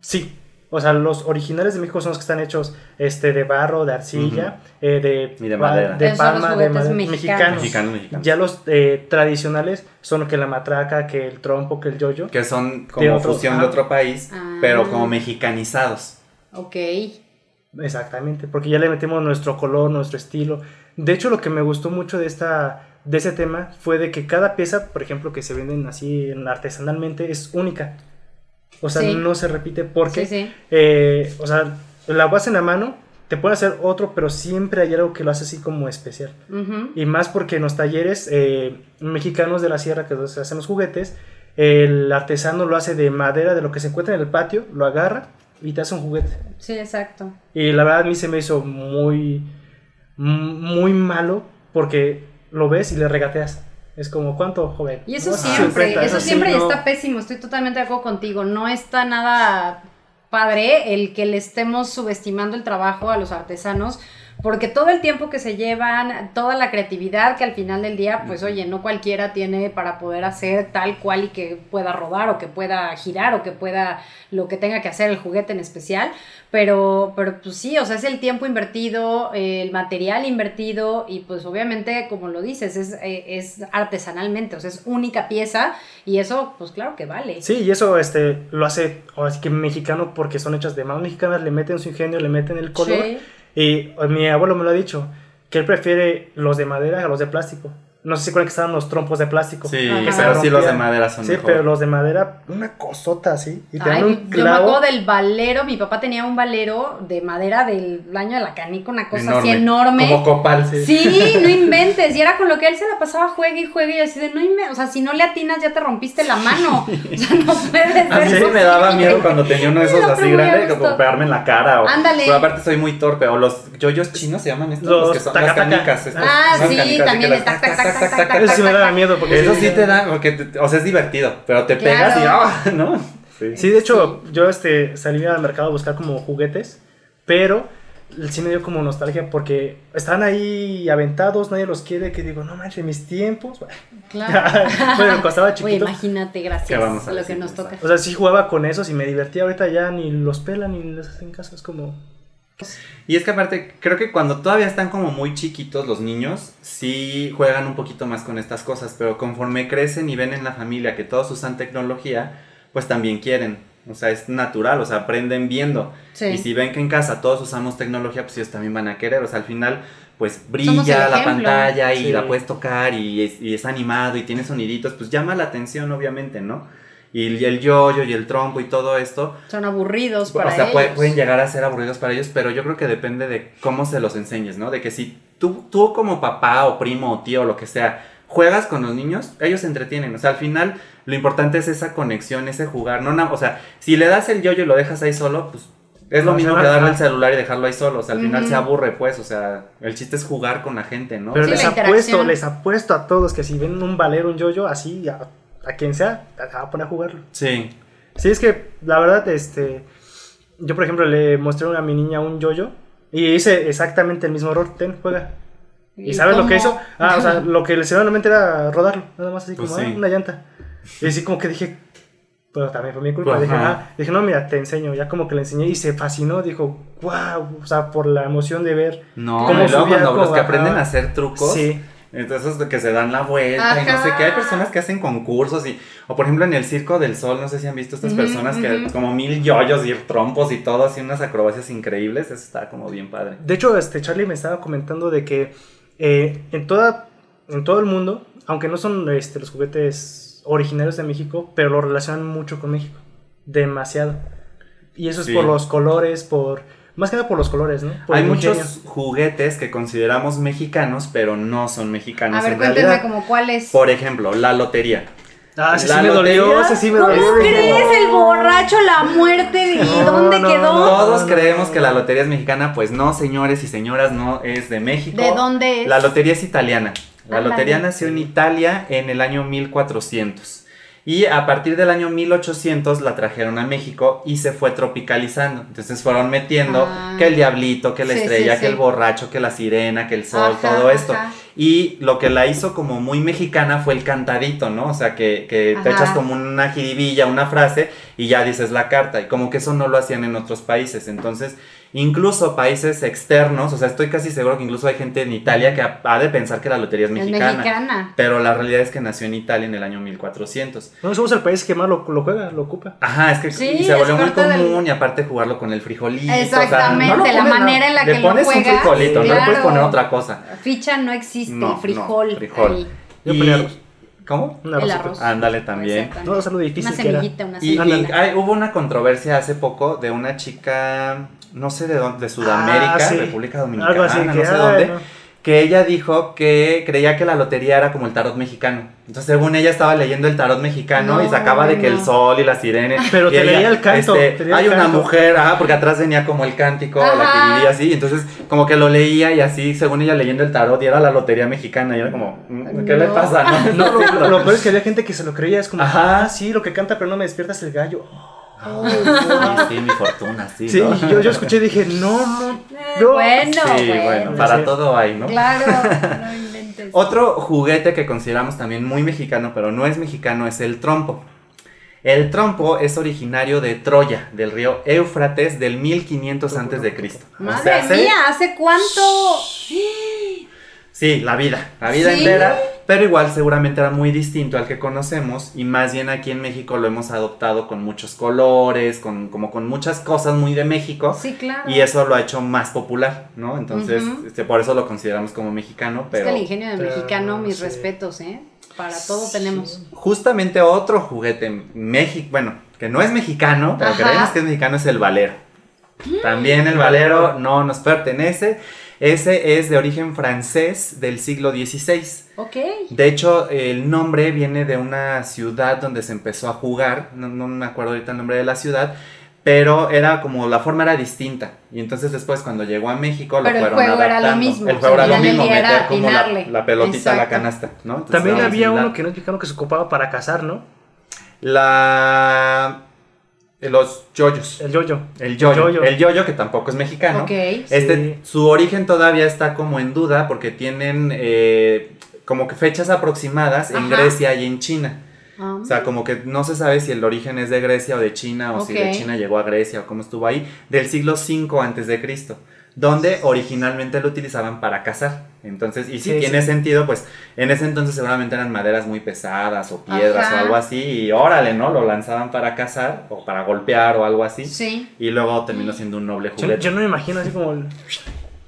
Sí. O sea, los originales de México son los que están hechos este, de barro, de arcilla, eh, de, Y de madera. de palma, de madera, mexicanos. mexicanos. Ya los eh, tradicionales son que la matraca, que el trompo, que el yoyo. Que son como De otro- fusión de otro país, Ah. pero como mexicanizados. Ok. Exactamente, porque ya le metemos nuestro color, nuestro estilo. De hecho, lo que me gustó mucho de esta de ese tema fue de que cada pieza, por ejemplo, que se venden así en- artesanalmente es única. O sea, Sí. no se repite porque, Sí, sí. eh, o sea, la vas en la mano, te puede hacer otro, pero siempre hay algo que lo hace así como especial. Y más porque en los talleres eh, mexicanos de la sierra que se hacen los juguetes, el artesano lo hace de madera, de lo que se encuentra en el patio, lo agarra y te hace un juguete. Sí, exacto. Y la verdad a mí se me hizo muy, muy malo porque lo ves y le regateas. Es como, ¿cuánto, joven? Y eso No, siempre, 50, eso siempre no. está pésimo, estoy totalmente de acuerdo contigo. No está nada padre el que le estemos subestimando el trabajo a los artesanos, porque todo el tiempo que se llevan, toda la creatividad que al final del día, pues oye, no cualquiera tiene para poder hacer tal cual y que pueda rodar o que pueda girar o que pueda lo que tenga que hacer el juguete en especial, pero, pero pues sí, o sea, es el tiempo invertido, eh, el material invertido y pues obviamente, como lo dices, es, eh, es artesanalmente, o sea, es única pieza y eso, pues claro que vale. Sí, y eso este, lo hace ahora sí que mexicano porque son hechas de manos mexicanas, le meten su ingenio, le meten el color. Sí. Y eh, mi abuelo me lo ha dicho, que él prefiere los de madera a los de plástico. No sé si recuerdan que estaban los trompos de plástico. Sí, que se pero sí los de madera son Sí, mejor. pero los de madera, una cosota así. Y te dan Ay, un yo me clavo. acuerdo del valero, mi papá tenía un valero de madera del año de la canica, una cosa así Enorme, enorme. Como copal. Sí, no inventes. Y era con lo que él se la pasaba juegue y juegue y así de no inventes. O sea, si no le atinas ya te rompiste la mano. O sea, no puede ser. A mí sí me daba miedo cuando tenía uno de esos Sí, no, así gusto. como pegarme en la cara. O, Ándale. Pero aparte soy muy torpe. O los yoyos chinos se llaman estos, Los los, que son taca-taca. las canicas. estas, Ah, sí, canicas, también tac, tac, tac, tac, tac, Eso sí me daba miedo porque Eso sí te da, porque, te- o sea, es divertido, pero te Claro. pegas y ¡ah! ¿no? Sí. Sí, de hecho, yo este, salí al mercado a buscar como juguetes, pero sí me dio como nostalgia porque están ahí aventados, nadie los quiere, que digo, no manches, mis tiempos. Claro. bueno, cuando estaba Oye, chiquito, imagínate, ¿Qué gracias vamos a a lo decir, que nos toca. o sea, sí jugaba con esos y me divertía. Ahorita ya ni los pelan ni les hacen caso, es como... Y es que aparte, creo que cuando todavía están como muy chiquitos los niños, sí juegan un poquito más con estas cosas, pero conforme crecen y ven en la familia que todos usan tecnología, pues también quieren. O sea, es natural, o sea, aprenden viendo. Sí. Y si ven que en casa todos usamos tecnología, pues ellos también van a querer. O sea, al final, pues brilla la pantalla y Sí. la puedes tocar y es, y es animado y tiene soniditos, pues llama la atención, obviamente, ¿no? Y el yoyo y el trompo y todo esto, Son aburridos para o sea, ellos. puede- pueden llegar a ser aburridos para ellos, pero yo creo que depende de cómo se los enseñes, ¿no? De que si tú, tú como papá o primo o tío o lo que sea, juegas con los niños, ellos se entretienen. O sea, al final lo importante es esa conexión, ese jugar. No, o sea, si le das el yoyo y lo dejas ahí solo, pues es lo No, mismo que darle el celular y dejarlo ahí solo. O sea, al final se aburre, pues. O sea, el chiste es jugar con la gente, ¿no? Pero Sí, les apuesto, les apuesto a todos que si ven un valero, un yoyo, así, a, a quien sea, te va a poner a jugarlo. Sí. Sí, es que la verdad, este, yo por ejemplo le mostré a mi niña un yoyo y hice exactamente el mismo error, ten, juega. ¿Y, sabes lo que hizo? Ah, o sea, lo que le hicieron realmente era rodarlo, nada más así Pues como sí. ah, una llanta. Y así como que dije, pero también fue mi culpa. Ajá. Dije, ah, dije, no, mira, te enseño. Ya como que le enseñé y se fascinó. Dijo, wow, o sea, por la emoción de ver. No, ¿Cómo y luego subía, cuando los que aprenden a hacer trucos, Sí, Entonces de que se dan la vuelta y no sé qué. Hay personas que hacen concursos y. O por ejemplo en el Circo del Sol, no sé si han visto estas personas que como mil yoyos y trompos y todo, así unas acrobacias increíbles. Eso está como bien padre. De hecho, este Charlie me estaba comentando de que eh, en, toda, en todo el mundo, aunque no son este, los juguetes originarios de México, pero lo relacionan mucho con México. Demasiado. Y eso Sí. es por los colores, por... Más que nada por los colores, ¿no? Por Hay muchos ingenio. juguetes que consideramos mexicanos, pero no son mexicanos A ver, en cuéntenme realidad. como cuál es. Por ejemplo, la lotería. Ah, ese La sí me dolió, lotería. ese sí me ¿Cómo dolió. crees? El borracho, la muerte, ¿y No, dónde no, quedó? no. Todos creemos que la lotería es mexicana, pues no, señores y señoras, no es de México. ¿De dónde es? La lotería es italiana. La lotería nació en Italia en el año 1400. Y a partir del año 1800 la trajeron a México y se fue tropicalizando. Entonces fueron metiendo Ah. que el diablito, que la Sí, estrella, sí, que el borracho, que la sirena, que el sol, Ajá, todo esto. ajá. Y lo que la hizo como muy mexicana fue el cantadito, ¿no? O sea, que, que te echas como una jiribilla, una frase y ya dices la carta. Y como que eso no lo hacían en otros países. Entonces, incluso países externos, o sea, estoy casi seguro que incluso hay gente en Italia que ha, ha de pensar que la lotería es Es mexicana. Pero la realidad es que nació en Italia en el año 1400. No somos el país que más lo, lo juega, lo ocupa. Ajá, es que Sí, y se volvió muy del- común y aparte jugarlo con el frijolito. o sea, Exactamente, no lo la manera en la Le que lo pones un juegas, frijolito, no le puedes poner otra cosa. Ficha no existe, No, no, frijol. frijol. ahí. Yo Y- arroz. ¿Cómo? Un El arrocito. arroz. Ándale también. No, lo difícil Una semillita, una Y, y semillita. hay- hubo una controversia hace poco de una chica, no sé de dónde, de Sudamérica, Ah, sí. República Dominicana, Algo así no que, sé ay, dónde, no. Que ella dijo que creía que la lotería era como el tarot mexicano. Entonces, según ella estaba leyendo el tarot mexicano No, y sacaba de que el sol y la sirena. Pero te ella, leía el canto, este, leía hay el una canto. mujer, ah, porque atrás venía como el cántico, la Ajá. que vivía así. Entonces, como que lo leía y así, según ella leyendo el tarot, y era la lotería mexicana. Y era como, mm, ¿qué le pasa? No, No, lo, lo peor es que había gente que se lo creía, es como, Ajá. ah, sí, lo que canta, pero no me despiertas el gallo. Sí, sí, mi fortuna, sí. Sí, ¿no? yo, yo escuché y dije, no, no, Eh, no. Bueno, Sí, bueno, bueno. para Sí. todo hay, ¿no? Claro, no inventes. Otro juguete que consideramos también muy mexicano, pero no es mexicano, es el trompo. El trompo es originario de Troya, del río Éufrates, del 1500 antes de Cristo. O Madre sea, mía, ¿hace cuánto? Sí, la vida, la vida Sí. entera, pero igual seguramente era muy distinto al que conocemos y más bien aquí en México lo hemos adoptado con muchos colores, con como con muchas cosas muy de México. Sí, claro. Y eso lo ha hecho más popular, ¿no? Entonces, este, por eso lo consideramos como mexicano, Es pero... que el ingenio de pero, mexicano, mis sí. respetos, ¿eh? Para todo tenemos. Justamente otro juguete México, bueno, que no es mexicano, pero Ajá. creemos que es mexicano, es el valero. También el valero no nos pertenece. Ese es de origen francés del siglo XVI. Ok. De hecho, el nombre viene de una ciudad donde se empezó a jugar. No, no me acuerdo ahorita el nombre de la ciudad. Pero era como la forma era distinta. Y entonces después cuando llegó a México lo Pero el fueron juego era lo adaptando. mismo, El o juego sea, era lo mismo, meter era como la, pelotita a la canasta, ¿no? Entonces, También había uno que no es mexicano que se ocupaba para cazar, ¿no? La. Los yoyos. El yoyo. El yoyo. yoyo. El yoyo, que tampoco es mexicano. Ok. Este, Sí. Su origen todavía está como en duda porque tienen eh, como que fechas aproximadas en. Grecia y en China. Ah, O sea, como que no se sabe si el origen es de Grecia o de China o si de. China llegó a Grecia o cómo estuvo ahí, del siglo V antes de Cristo, donde originalmente lo utilizaban para cazar. Entonces, y si Sí, tiene sí. sentido, pues en ese entonces seguramente eran maderas muy pesadas o piedras Ajá. o algo así, y órale, ¿no? Lo lanzaban para cazar o para golpear o algo así, Sí. y luego terminó siendo un noble juguete. yo no me imagino así como el...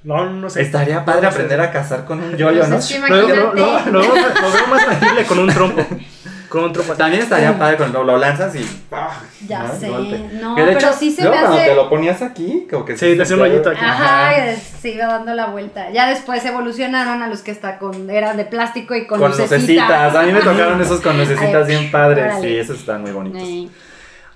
No, no sé. Estaría padre No sé. aprender a cazar con un yoyo, ¿no? Es que Lo, lo- lo- lo veo más factible con un trompo. Trompo. También estaría padre cuando lo lanzas y ¡pah! Ya ¿no? sé. Golpe. No, Que de pero hecho, sí se luego me cuando hace- te lo ponías aquí, como que Sí, te hacía un hoyito aquí. Ajá, y se iba dando la vuelta. Ya después evolucionaron a los que está con eran de plástico y con, Con lucecita. lucecitas. A mí me tocaron esos con lucecitas Ay, bien padres. órale. Sí, esos están muy bonitos.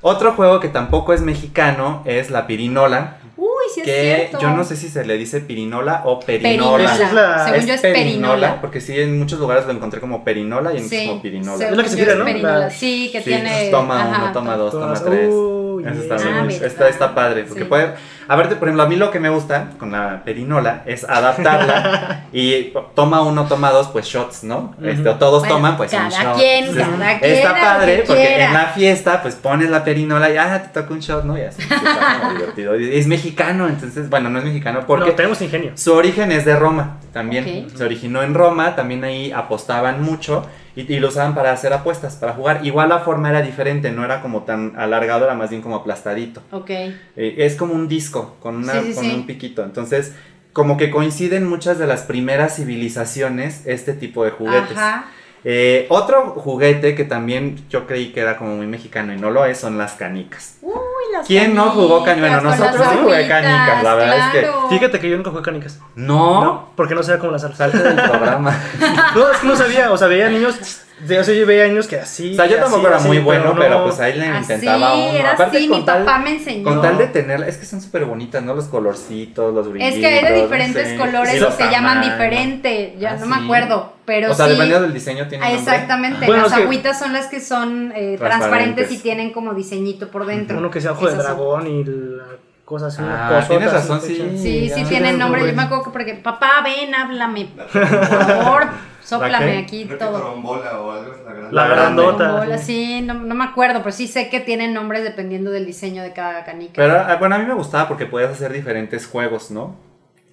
Otro juego que tampoco es mexicano es la pirinola. Uy, sí es que cierto. yo no sé si se le dice pirinola o perinola. Perinola. Es la- Según yo es perinola. porque sí, en muchos lugares lo encontré como perinola y en Sí, como pirinola. según Es la que se yo tira, ¿no? perinola. La- Sí, que Sí, tiene. toma ajá, uno, toma dos, toma tres. Uy, Eso está, bien. Ah, mira. está, está padre. Porque Sí. puede. A ver, por ejemplo, a mí lo que me gusta con la perinola es adaptarla y toma uno, toma dos, pues shots, ¿no? Este, o todos Bueno, toman, pues un cada shot. quien, Entonces, cada quien Está padre porque quiera. en la fiesta, pues pones la perinola y ah, te toca un shot, ¿no? Y así. Está divertido. Es mexicano, entonces, bueno, no es mexicano porque. No, tenemos ingenio. Su origen es de Roma también. Ok. Se originó en Roma, también ahí apostaban mucho y, y lo usaban para hacer apuestas, para jugar. Igual la forma era diferente, no era como tan alargado, era más bien como aplastadito. Ok. Eh, es como un disco con, una, Sí, sí, con sí. un piquito. Entonces, como que coinciden muchas de las primeras civilizaciones este tipo de juguetes. Ajá. Eh, otro juguete que también yo creí que era como muy mexicano y no lo es son las canicas. Uy, las ¿Quién no jugó canicas? Bueno, nosotros sí jugué canicas, la verdad es que-. Fíjate que yo nunca jugué canicas. No, No, porque no sabía cómo las salte del programa. No, es que no sabía. O sea, veía niños De eso yo veía años que así. O sea, yo así, tampoco era así, muy bueno, pero, no. pues ahí le Así, intentaba uno. era Aparte, así, con mi tal- papá me enseñó. Con tal de tenerla, es que son súper bonitas, ¿no? Los colorcitos, los brillitos. Es que hay de no diferentes sé. colores Sí, y los se llaman diferente. Ya Ah, no me sí. acuerdo, pero O sea, sí. dependiendo del diseño tiene Ah. Exactamente, Bueno, las agüitas son las que son eh, transparentes. Transparentes. y tienen como diseñito por dentro. Uno que sea ojo de son. dragón y la cosa así. una Ah, cosota tienes así, razón, sí. Sí, sí Sí, tienen nombre. Yo me acuerdo que porque, papá, ven, háblame. Por favor, sóplame aquí Creo que todo. trombola o algo la gran. La grandota. Bola, sí, no, no me acuerdo, pero sí sé que tienen nombres dependiendo del diseño de cada canica. Pero ah, bueno, a mí me gustaba porque podías hacer diferentes juegos, ¿no?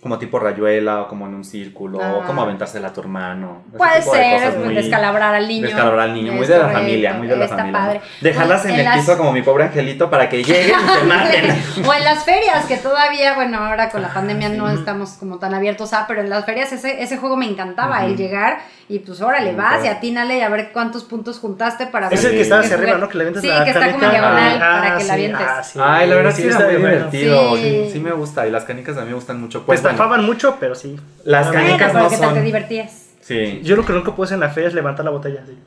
Como tipo rayuela o como en un círculo o Ah. como aventársela a tu hermano. Puede de ser, muy- descalabrar al niño. Descalabrar al niño, Es muy de la correcto, familia, muy de la está familia. ¿no? padre. Dejarlas en, el las- piso como mi pobre angelito para que lleguen y se maten. o en las ferias, que todavía, bueno, ahora con la pandemia no estamos como tan abiertos a, pero en las ferias ese, ese juego me encantaba, el llegar y pues órale, Ujú. vas y atínale y a ver cuántos puntos juntaste para ver. Es el Sí. que está hacia arriba, ¿no? Que le aventas Sí, la que está como en canica. diagonal Ah, para que la sí, avientes. ah, sí. Ay, la verdad sí, está muy divertido. Sí. Sí. sí me gusta. Y las canicas a mí me gustan mucho. Pues Estafaban mucho, pero sí. las Ah, Bueno, canicas pero no ¿qué tal te son. divertías? Sí. Yo lo que nunca puedo hacer en la feria es levantar la botella así.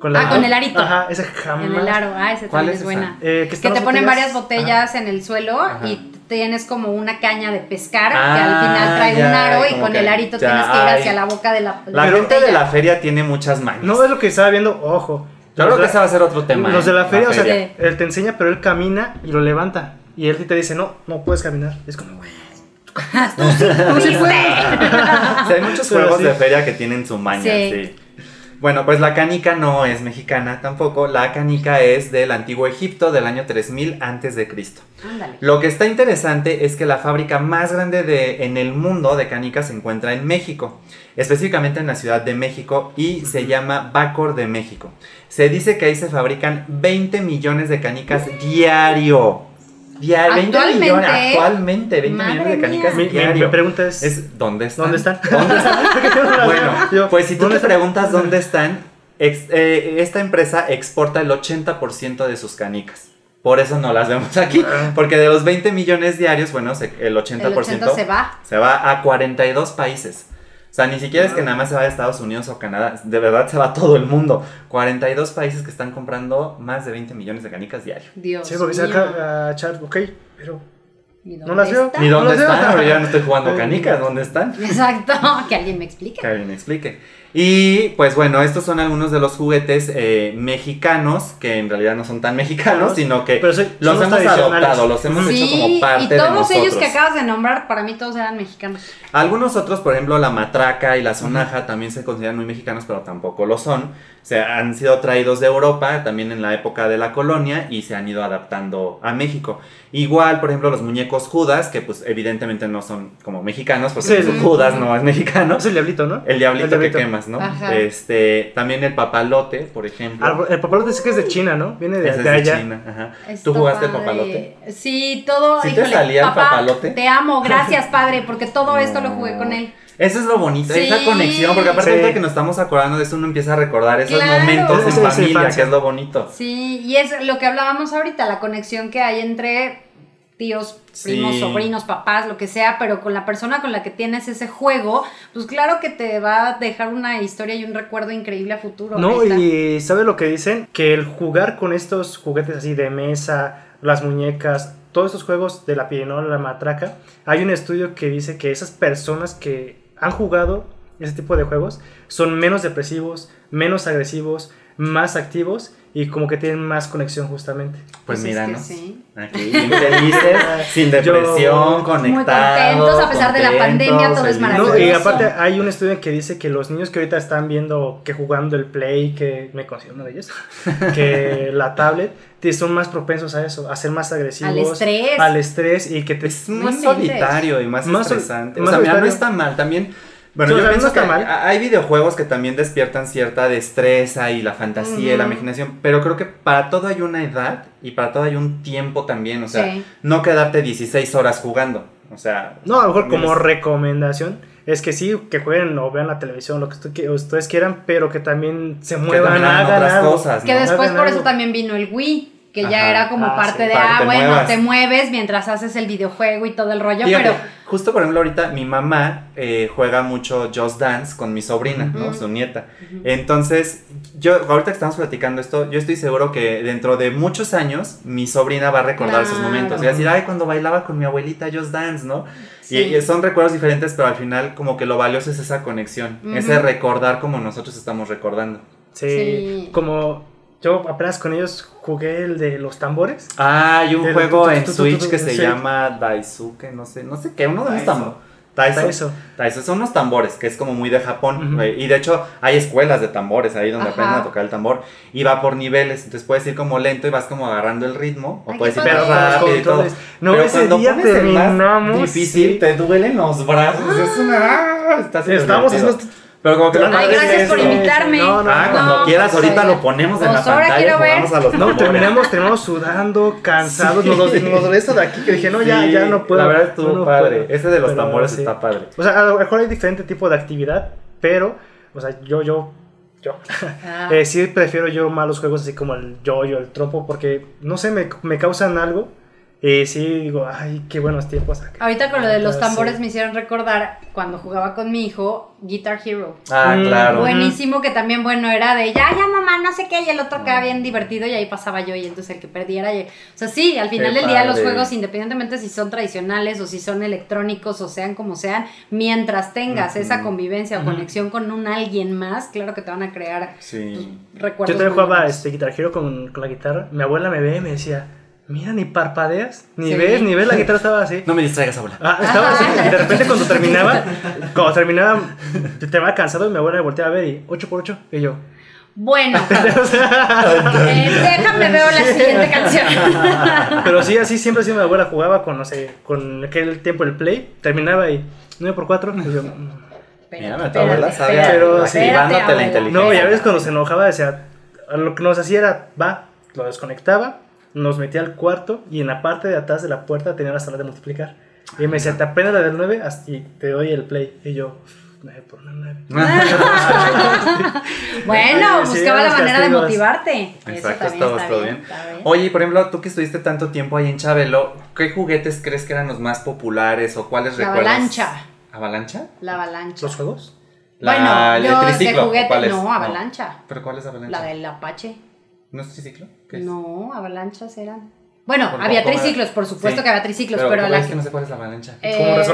Con Ah, con el arito. Ajá, ese jamás. En el aro, ah, ese ¿Cuál también es es buena. Eh, que, Que te ponen varias botellas en el suelo Ajá. y tienes como una caña de pescar que Ah, al final trae un ya, aro y como con que el arito ya tienes que ir hacia la boca de la, La la gente de la feria tiene muchas mañas. No, es lo que estaba viendo, ojo. Yo creo que ese va a ser otro tema. Los ¿eh? de la feria, o sea, feria. él te enseña, pero él camina y lo levanta. Y él sí te dice, no, no puedes caminar. Es como, güey. Tú sí puedes. Sí, hay muchos Pero juegos sí. de feria que tienen su maña, Sí. sí. Bueno, pues la canica no es mexicana tampoco. La canica es del antiguo Egipto del año 3000 antes de Cristo. Ándale. Lo que está interesante es que la fábrica más grande de, en el mundo de canicas se encuentra en México, específicamente en la Ciudad de México y se llama Bacor de México. Se dice que ahí se fabrican 20 millones de canicas diario. Diario, 20 Actualmente, millones, actualmente, 20 Madre millones de canicas Mi, mi- diario. mi pregunta es, Es, ¿dónde están? ¿dónde están? ¿Dónde están? bueno, pues si tú ¿dónde te están? preguntas dónde están, ex- eh, esta empresa exporta el 80% de sus canicas. Por eso no las vemos aquí. Ah. Porque de los 20 millones diarios, bueno, se- el 80%, El 80 se va. se va a 42 países. O sea, ni siquiera es que nada más se va a Estados Unidos o Canadá. De verdad se va a todo el mundo. 42 países que están comprando más de 20 millones de canicas diario. Dios Sí, porque se mío. acá a echar, ok, pero ¿Y no las veo. ¿Ni dónde no están? Pero yo ya no estoy jugando canicas. ¿Dónde están? Exacto, que alguien me explique. Que alguien me explique. Y pues bueno, estos son algunos de los juguetes eh, mexicanos, que en realidad no son tan mexicanos, No, sino que sí, los hemos adoptado, los hemos hecho como parte y de todos nosotros. ellos que acabas de nombrar, para mí todos eran mexicanos. Algunos otros, por ejemplo, la matraca y la sonaja también se consideran muy mexicanos, pero tampoco lo son. O sea, han sido traídos de Europa, también en la época de la colonia, y se han ido adaptando a México. Igual, por ejemplo, los muñecos Judas, que pues evidentemente no son como mexicanos, porque Sí, pues, sí. Judas no es mexicano. Es el diablito, ¿no? El diablito, El diablito. que ¿no? Ajá. Este, también el papalote, por ejemplo. Ah, el papalote sí que es de China, ¿no? Viene de, es de de allá. China, ajá. Está ¿Tú jugaste el papalote? Sí, todo. ¿Sí te salía el papalote? Te amo, gracias, padre, porque todo esto lo jugué con él. Eso es lo bonito, Sí. esa conexión, porque aparte Sí. ahorita que nos estamos acordando de eso, uno empieza a recordar esos Claro. momentos en familia, que es lo bonito. Sí, y es lo que hablábamos ahorita, la conexión que hay entre tíos, primos, Sí. sobrinos, papás, lo que sea, pero con la persona con la que tienes ese juego, pues claro que te va a dejar una historia y un recuerdo increíble a futuro. No, y ¿sabes lo que dicen? Que el jugar con estos juguetes así de mesa, las muñecas, todos estos juegos de la pirinola, la matraca, hay un estudio que dice que esas personas que han jugado ese tipo de juegos son menos depresivos, menos agresivos, más activos y como que tienen más conexión justamente. Pues, Pues es mira, que ¿no? sí. Aquí, felices, sin depresión, Yo- conectados. contentos, a pesar de la pandemia, todo es maravilloso. No, y aparte hay un estudio que dice que los niños que ahorita están viendo que jugando el Play, que me considero uno de ellos, que la tablet, son más propensos a eso, a ser más agresivos. Al estrés. Al estrés y que te... Es más solitario y más, Más estresante. más o sea, mira, no está mal. También, bueno, yo pienso no que mal. hay- videojuegos que también despiertan cierta destreza y la fantasía y la imaginación, pero creo que para todo hay una edad y para todo hay un tiempo también. O sea, Sí. no quedarte 16 horas jugando. O sea, No, a lo mejor como recomendación es que sí, que jueguen o vean la televisión, lo que ustedes quieran, pero que también se muevan, hagan hagan otras algo. cosas. Que después por eso también vino el Wii, que ya era como Ah, parte sí, de, ah, te bueno, muevas. te mueves mientras haces el videojuego y todo el rollo, Fíjate, pero justo por ejemplo ahorita mi mamá eh, juega mucho Just Dance con mi sobrina, ¿no? Su nieta. Entonces, yo ahorita que estamos platicando esto, yo estoy seguro que dentro de muchos años mi sobrina va a recordar esos momentos. Y va a decir, ay, cuando bailaba con mi abuelita Just Dance, ¿no? Sí. Y, y son recuerdos diferentes, pero al final como que lo valioso es esa conexión, ese recordar como nosotros estamos recordando. Sí, Sí. como yo apenas con ellos jugué el de los tambores. Ah, hay un Pero juego en Switch que se llama Daisuke, no sé, no sé qué, uno de Daiso. tambores. Daiso. Daiso son unos tambores, que es como muy de Japón. Y de hecho hay escuelas de tambores ahí donde Ajá. aprenden a tocar el tambor. Y va por niveles, entonces puedes ir como lento y vas como agarrando el ritmo. O Ay, puedes ir más padre. rápido y todo. No, Pero ese día terminamos, difícil, sí. te duelen los brazos. Es una... ah, Está súper Estamos Pero como que lo Ay, gracias por eso. invitarme. No, no, Ah, no, cuando No, quieras, pues, ahorita lo ponemos en la Pues ahora pantalla ver. a los No, terminamos, terminamos sudando, cansados, nos, nos, nos dolía esto de aquí que dije, no, ya, Sí, ya no puedo. La verdad estuvo no, no padre. puedo. Ese de los Pero tambores sí. está padre. O sea, a lo mejor hay diferente tipo de actividad, pero, o sea, yo, yo, yo, Ah. eh, sí prefiero yo más los juegos así como el yoyo, el trompo, porque, no sé, me, me causan algo. Y sí, digo, ay, qué buenos tiempos acá. Ahorita con lo de los tambores sí. me hicieron recordar cuando jugaba con mi hijo Guitar Hero. Ah, Mm, claro. Buenísimo, que también, bueno, era de ya, ya, mamá, no sé qué, y el otro quedaba bien divertido, y ahí pasaba yo, y entonces el que perdiera. y- O sea, sí, al final Qué del día, los juegos, independientemente si son tradicionales o si son electrónicos o sean como sean, mientras tengas esa convivencia o conexión con un alguien más, claro que te van a crear pues, Sí. recuerdos. Yo también jugaba este Guitar Hero con, con la guitarra. Mi abuela me ve y me decía, mira, ni parpadeas, ni Sí. ves, ni ves, la guitarra estaba así. No me distraigas, abuela. Ah, estaba así, y de repente cuando terminaba, cuando terminaba, terminaba cansado y mi abuela me volteaba a ver y 8 por 8 y yo. Bueno, eh, déjame veo la siguiente canción. Pero sí, así siempre así mi abuela jugaba con, no sé, con aquel tiempo el play, terminaba y 9 por 4 y yo. mm. Mira, tu abuela pero activándote la inteligencia. No, ya ves cuando se enojaba, decía, lo que nos hacía era, va, lo desconectaba, nos metía al cuarto y en la parte de atrás de la puerta tenía la sala de multiplicar. Y me decía, te apenas la del 9 y te doy el play. Y yo, 9 por 9. Bueno, Sí, buscaba la manera de motivarte. Exacto, también todo bien. Oye, por ejemplo, tú que estuviste tanto tiempo ahí en Chabelo, ¿qué juguetes crees que eran los más populares o cuáles La recuerdas? avalancha. ¿Avalancha? La avalancha. ¿Los juegos? La, bueno, yo de juguete, ¿cuál es? no, avalancha. ¿Pero cuál es avalancha? La del Apache. ¿No es triciclo? ¿Qué es? No, avalanchas eran. Bueno, ¿Por había cómo era? triciclos, por supuesto Sí. que había triciclos, pero, pero, ¿cómo la es que no sé cuál es la avalancha. Eh,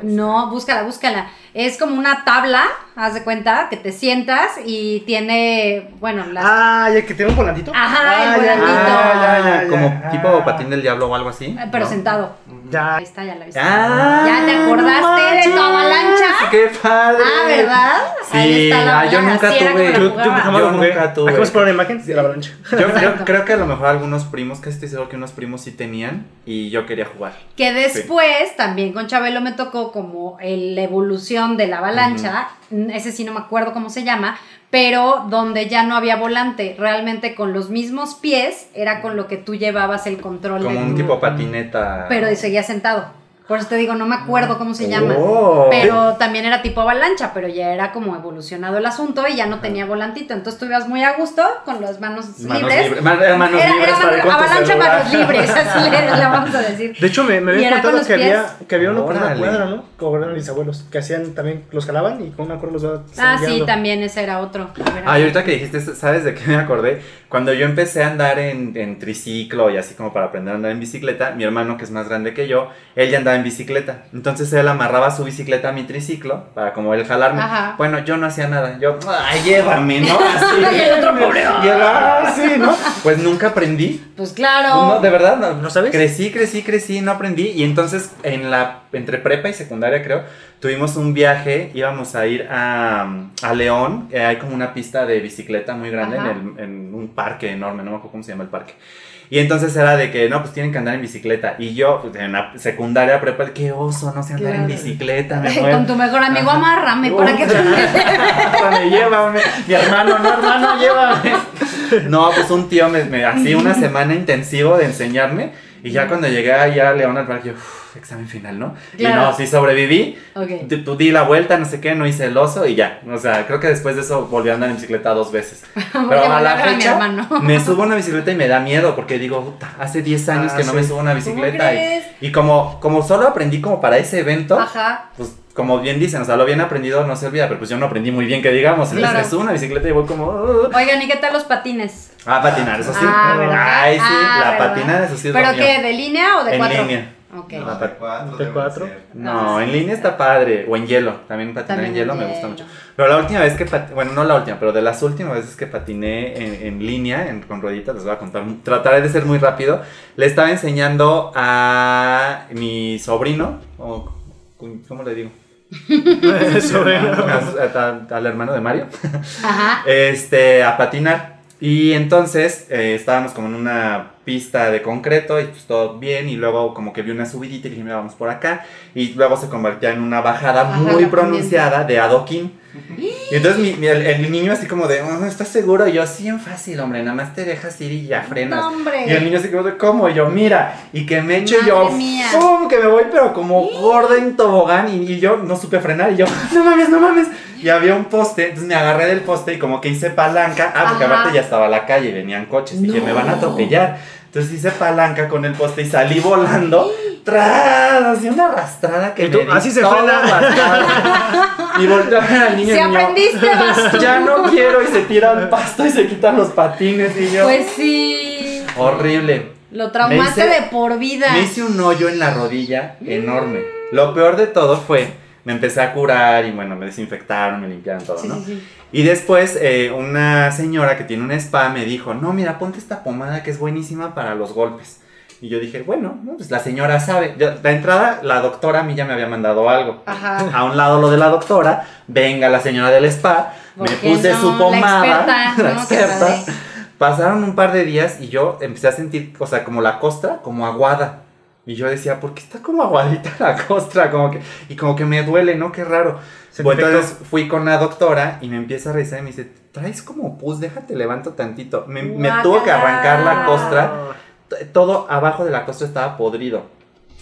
¿Cómo? No, búscala, búscala. Es como una tabla, haz de cuenta, que te sientas y tiene, bueno, las... Ah, ya que tiene un volantito. Ajá, el Ah, ya, volantito. ya, ya, ya, como ya. tipo patín del diablo o algo así. pero ¿no? sentado. Ya. Ahí está, ya la viste. Ah, ¿Ya te acordaste de tu avalancha? ¡Qué padre! Ah, ¿verdad? Sí, Ahí está la ah, yo nunca tuve. Yo, yo nunca tuve. A poner una imagen de la avalancha. Yo, creo que a lo mejor algunos primos, casi estoy seguro que unos primos sí tenían y yo quería jugar. Que después, también con Chabelo me tocó como el- la evolución de la avalancha, ese sí no me acuerdo cómo se llama, pero donde ya no había volante, realmente con los mismos pies era con lo que tú llevabas el control Como un tipo patineta. pero seguía sentado. Por eso te digo, no me acuerdo cómo se llama. Oh. Pero también era tipo avalancha, pero ya era como evolucionado el asunto y ya no tenía volantito. Entonces tú ibas muy a gusto con las manos, Manos libres. libres. Man- era manos Era, libres era para avalancha celular. manos libres, así le, le vamos a decir. De hecho, me, me habían contado que pies. había, que había uno por una cuadra, ¿no? Como eran mis abuelos, que hacían también, los jalaban y con una cuerda los iban Ah, sí, también ese era otro. Ah, y ahorita que dijiste, ¿sabes de qué me acordé? Cuando yo empecé a andar en, en triciclo y así como para aprender a andar en bicicleta, mi hermano, que es más grande que yo, él ya andaba en bicicleta. Entonces él amarraba su bicicleta a mi triciclo para como él jalarme. Ajá. Bueno, yo no hacía nada. Yo, ay, llévame, ¿no? Así. Y el otro pobre. Y él, "Ah, ¿no? Pues nunca aprendí. Pues claro. No, de verdad, no. ¿No sabes? Crecí, crecí, crecí, no aprendí. Y entonces, en la, entre prepa y secundaria, creo, tuvimos un viaje, íbamos a ir a, a León. eh, hay como una pista de bicicleta muy grande en, el- en un parque enorme, no me acuerdo cómo se llama el parque. Y entonces era de que, no, pues tienen que andar en bicicleta. Y yo, pues, en la secundaria, prepa, qué oso, no sé andar en bicicleta, me muero. Con tu mejor amigo, Ajá. amárrame para que te Llévame, llévame. Mi hermano, no, hermano, llévame. No, pues un tío me, me hacía una semana intensivo de enseñarme. Y ya cuando llegué allá a León al parque, yo, "Uf, examen final, ¿no? Claro. Y no, sí sobreviví, Ok. di- pues, di la vuelta, no sé qué, no hice el oso y ya. O sea, creo que después de eso volví a andar en bicicleta dos veces. Pero a la a a fecha hermano. me subo a una bicicleta y me da miedo porque digo, "Puta, hace 10 años Ah, que no sí. me subo a una bicicleta. Y, y como, como solo aprendí como para ese evento, Ajá. pues como bien dicen, o sea, lo bien aprendido no se olvida, pero pues yo no aprendí muy bien que digamos. Entonces Claro. me subo a una bicicleta y voy como... "Uh". Oigan, ¿y qué tal los patines? Ah, patinar, eso sí. Ah, ¿verdad? Ay, sí, Ah, la ¿verdad? patinar, eso sí es lo ¿Pero mío. qué? ¿De línea o de En cuatro? línea. Ok. No. De cuatro. No, Ah, en línea está padre. O en hielo. También patinar También en hielo en me gusta mucho. Pero la última vez que patiné, bueno, no la última, pero de las últimas veces que patiné en, en línea, en- con rueditas, les voy a contar. Trataré de ser muy rápido. Le estaba enseñando a mi sobrino, o ¿cómo le digo? Sobrino. A- a- al hermano de Mario. Ajá. este, a patinar. Y entonces eh, estábamos como en una pista de concreto y pues todo bien. Y luego como que vi una subidita y dije, mira, vamos por acá. Y luego se convertía en una bajada Ajá, muy pronunciada de adoquín. Y entonces mi- mi- el, el niño así como de, "Oh, ¿estás seguro? Y yo, sí, en fácil, hombre, nada más te dejas ir y ya frenas. No. Y el niño así como de, ¿cómo? Y yo, mira, y que me Madre yo. ¡pum! Que me voy, pero como gorda en tobogán. Y, y yo no supe frenar. Y yo, no mames, no mames. Y había un poste, entonces me agarré del poste y como que hice palanca. Ah, porque Ajá. aparte ya estaba la calle y venían coches. Y No. me van a atropellar. Entonces hice palanca con el poste y salí volando. ¡Tras! Así una arrastrada que ¿Y tú? me Así se frena. arrastrada. y a ver al niño Si niño, aprendiste, vas. Ya no quiero. Y se tira al pasto y se quitan los patines. Y yo, Pues sí. horrible. Lo traumaste hice- de por vida. Me hice un hoyo en la rodilla enorme. Lo peor de todo fue, me empecé a curar y bueno, me desinfectaron, me limpiaron todo, Sí, ¿no? sí. Y después eh, una señora que tiene un spa me dijo, no, mira, ponte esta pomada que es buenísima para los golpes. Y yo dije, bueno, no, pues la señora sabe. Yo- la entrada, la doctora a mí ya me había mandado algo. Ajá. A un lado lo de la doctora, venga la señora del spa, me ¿Por qué puse no? su La pomada. experta, la experta. Pasaron un par de días y yo empecé a sentir, o sea, como la costra, como aguada. Y yo decía, ¿por qué está como aguadita la costra? Como que, y como que me duele, ¿no? Qué raro. Bueno, entonces fui con la doctora y me empieza a revisar y me dice, traes como pus, déjate levanto tantito. Me, me tuvo que arrancar la costra. Todo abajo de la costra estaba podrido.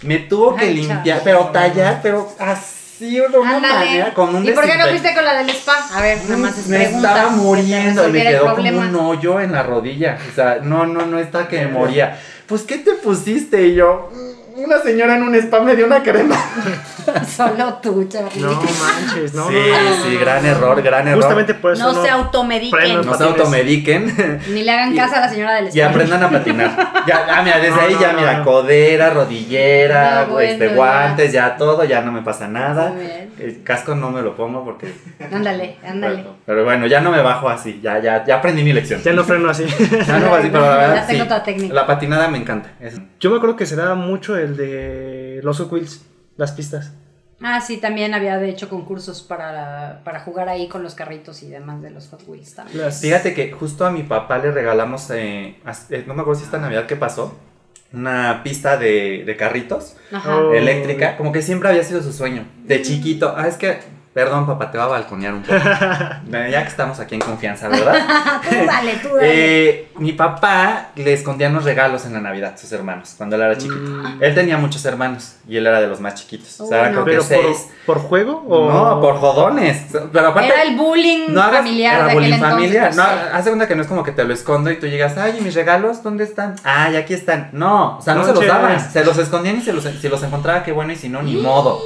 Me tuvo que Ay, limpiar, chao. pero tallar, pero así de una Ándale. manera, con un ¿Y por qué no fuiste con la del spa? A ver, nada más es me pregunta. estaba muriendo y me quedó como un hoyo en la rodilla. O sea, no, no, no está que me moría. Pues, ¿qué te pusiste? Y yo, "Mm, una señora en un spa me dio una crema. Solo tú, Charlie. No manches, no. sí, no. sí, gran error, gran error. Justamente por eso. No se automediquen. no se automediquen Ni le hagan Y- caso a la señora del y spa. aprendan a patinar. Ya, ah, mira, desde No, ahí no, ya, no, mira, no. codera, rodillera, No, este, guantes, ya todo, ya no me pasa nada. Muy bien. El casco no me lo pongo porque. Ándale, ándale. Bueno, pero bueno, ya no me bajo así, ya, ya, ya aprendí mi lección. Ya no freno así. Ya no así, pero la Ya verdad, tengo sí, otra técnica. La patinada me encanta. es- Yo me acuerdo que se daba mucho el de los Hot Wheels, las pistas. Ah, sí, también había de hecho concursos para, para jugar ahí con los carritos y demás de los Hot Wheels también. Las- Fíjate que justo a mi papá le regalamos, eh, eh, no me acuerdo si esta Navidad que pasó, una pista de, de carritos Ajá. Eléctrica, como que siempre había sido su sueño, de chiquito. Ah, es que, perdón papá, te voy a balconear un poco. Ya que estamos aquí en confianza, ¿verdad? tú dale, tú dale. Eh, mi papá le escondía los regalos en la Navidad, sus hermanos, cuando él era chiquito. Mm, Él tenía muchos hermanos y él era de los más chiquitos. O sea, era creo que ¿Pero por, seis. por juego o...? No, por jodones. Pero aparte, Era el bullying no hagas, familiar era de bullying entonces. familiar. pues, No, sí. haz que no es como que te lo escondo y tú llegas, ay, ¿y mis regalos dónde están? Ay, aquí están. No, o sea, no, No se los daban. Se los escondían y se los, si los encontraba, qué bueno, y si no, ni modo.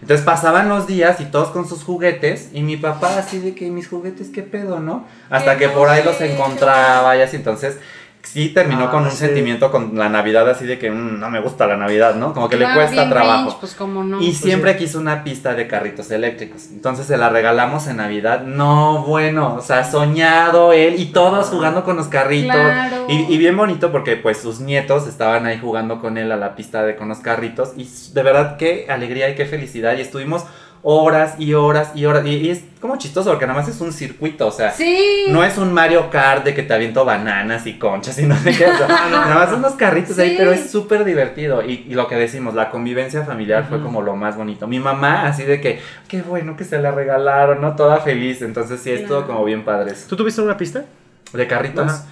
Entonces pasaban los días y todos con sus juguetes y mi papá así de que mis juguetes, ¿qué pedo, no? Hasta que por ahí los encontraba y así, entonces sí terminó Ah, con un sí. sentimiento con la Navidad así de que "Mm, no me gusta la Navidad, ¿no? Como que le cuesta trabajo. Pues cómo no. Y Pues siempre sí. quiso una pista de carritos eléctricos. Entonces se la regalamos en Navidad. No, bueno, o sea, soñado él y todos jugando con los carritos. Claro. Y, y bien bonito porque pues sus nietos estaban ahí jugando con él a la pista de con los carritos. Y de verdad qué alegría y qué felicidad. Y estuvimos horas y horas y horas. Y, y es como chistoso porque nada más es un circuito, o sea. Sí. No es un Mario Kart de que te aviento bananas y conchas y no sé qué. nada más unos carritos ahí, pero es súper divertido. Y, y lo que decimos, la convivencia familiar fue como lo más bonito. Mi mamá, así de que, qué bueno que se la regalaron, ¿no? Toda feliz. Entonces sí, estuvo Claro. como bien padre eso. ¿Tú tuviste una pista? ¿De carritos? Ajá.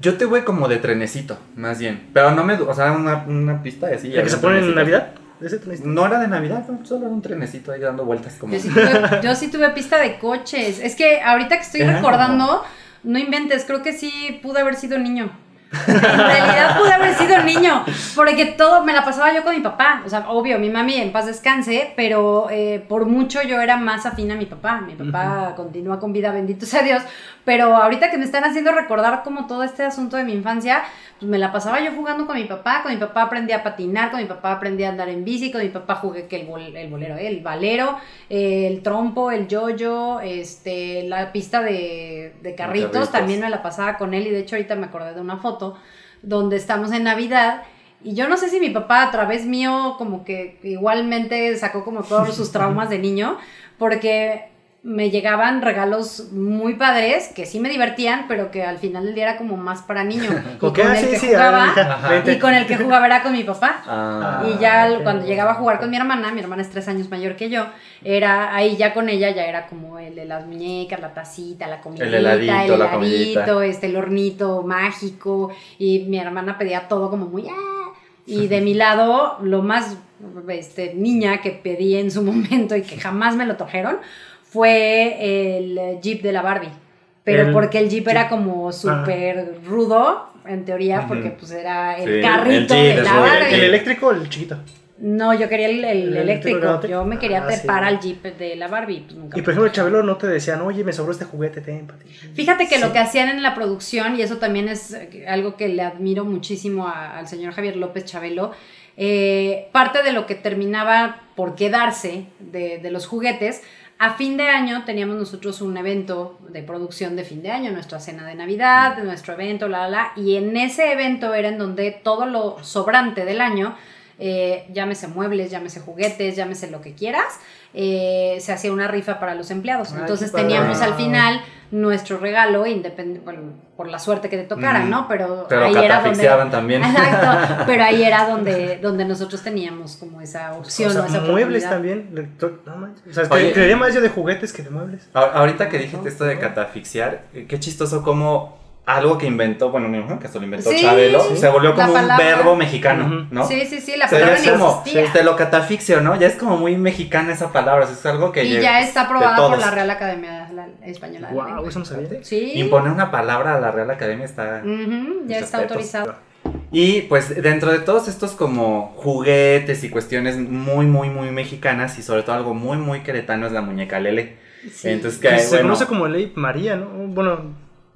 Yo tuve como de trenecito, más bien. Pero no me. O sea, una, una pista así. ¿El que se pone en. Navidad? ¿Ese trenecito? No era de Navidad, no, solo era un trenecito ahí dando vueltas como. Yo sí, tuve, yo sí tuve pista de coches. Es que ahorita que estoy recordando, no inventes, creo que sí pude haber sido niño. En realidad pude haber sido niño, porque todo me la pasaba yo con mi papá. O sea, obvio, mi mami en paz descanse, pero eh, por mucho yo era más afín a mi papá. Mi papá continúa con vida, bendito sea Dios. Pero ahorita que me están haciendo recordar como todo este asunto de mi infancia, pues me la pasaba yo jugando con mi papá. Con mi papá aprendí a patinar, con mi papá aprendí a andar en bici, con mi papá jugué que el, bol- el bolero, eh, el valero, eh, el trompo, el yoyo, este, la pista de, de carritos, carritos. también me la pasaba con él y de hecho ahorita me acordé de una foto donde estamos en Navidad y yo no sé si mi papá a través mío como que igualmente sacó como todos sus traumas de niño porque me llegaban regalos muy padres que sí me divertían pero que al final del día era como más para niño. Y ¿Con? Ah, el sí, que sí, ver, jugaba y con el que jugaba era con mi papá. Ah, y ya ok. cuando llegaba a jugar con mi hermana, mi hermana es tres años mayor que yo, era ahí ya con ella ya era como el de las muñecas, la tacita, la comidita, El heladito, el la heladito, este, el hornito mágico, y mi hermana pedía todo como muy "Ah". y de mi lado lo más este, niña que pedí en su momento y que jamás me lo trajeron fue el Jeep de la Barbie. Pero El porque el Jeep era como súper rudo, en teoría, porque pues era el Sí, el carrito Jeep de la el Barbie. ¿El eléctrico o el chiquito? No, yo quería el, el ¿El eléctrico? Yo me quería Ah, trepar sí. al jeep de la Barbie. Pues nunca Y por ejemplo, trajeron. Chabelo no te decían, oye, me sobró este juguete, ten. Fíjate que lo que hacían en la producción, y eso también es algo que le admiro muchísimo a- al señor Javier López Chabelo, eh, parte de lo que terminaba por quedarse de, de los juguetes, a fin de año teníamos nosotros un evento de producción de fin de año, nuestra cena de Navidad, nuestro evento, la, la, la, y en ese evento era en donde todo lo sobrante del año, eh, llámese muebles, llámese juguetes, llámese lo que quieras, eh, se hacía una rifa para los empleados. Ay, Entonces teníamos al final nuestro regalo, independ- bueno, por la suerte que te tocara. ¿no? Pero, Pero ahí era donde... catafixiaban también. Exacto, pero ahí era donde, donde nosotros teníamos como esa opción, o sea, o esa muebles también. No manches. O sea, Oye. creería más yo de juguetes que de muebles. Ahorita que dijiste esto de catafixiar, eh, qué chistoso como algo que inventó, bueno, me imagino que esto lo inventó Sí, Chabelo, sí. se volvió como un verbo mexicano. ¿no? Sí, sí, sí, la O sea, palabra es no como, existía. te lo catafixio, ¿no? Ya es como muy mexicana esa palabra, o sea, es algo que Y ya está aprobada por la Real Academia la- Española. Wow, eso no sabía. Sí. Imponer una palabra a la Real Academia está... Ujú, ya está respetos. autorizado. Y pues dentro de todos estos como juguetes y cuestiones muy, muy, muy mexicanas y sobre todo algo muy, muy queretano es la muñeca Lele. Sí. Entonces que, Que se bueno, conoce como Ley María, ¿no? Bueno,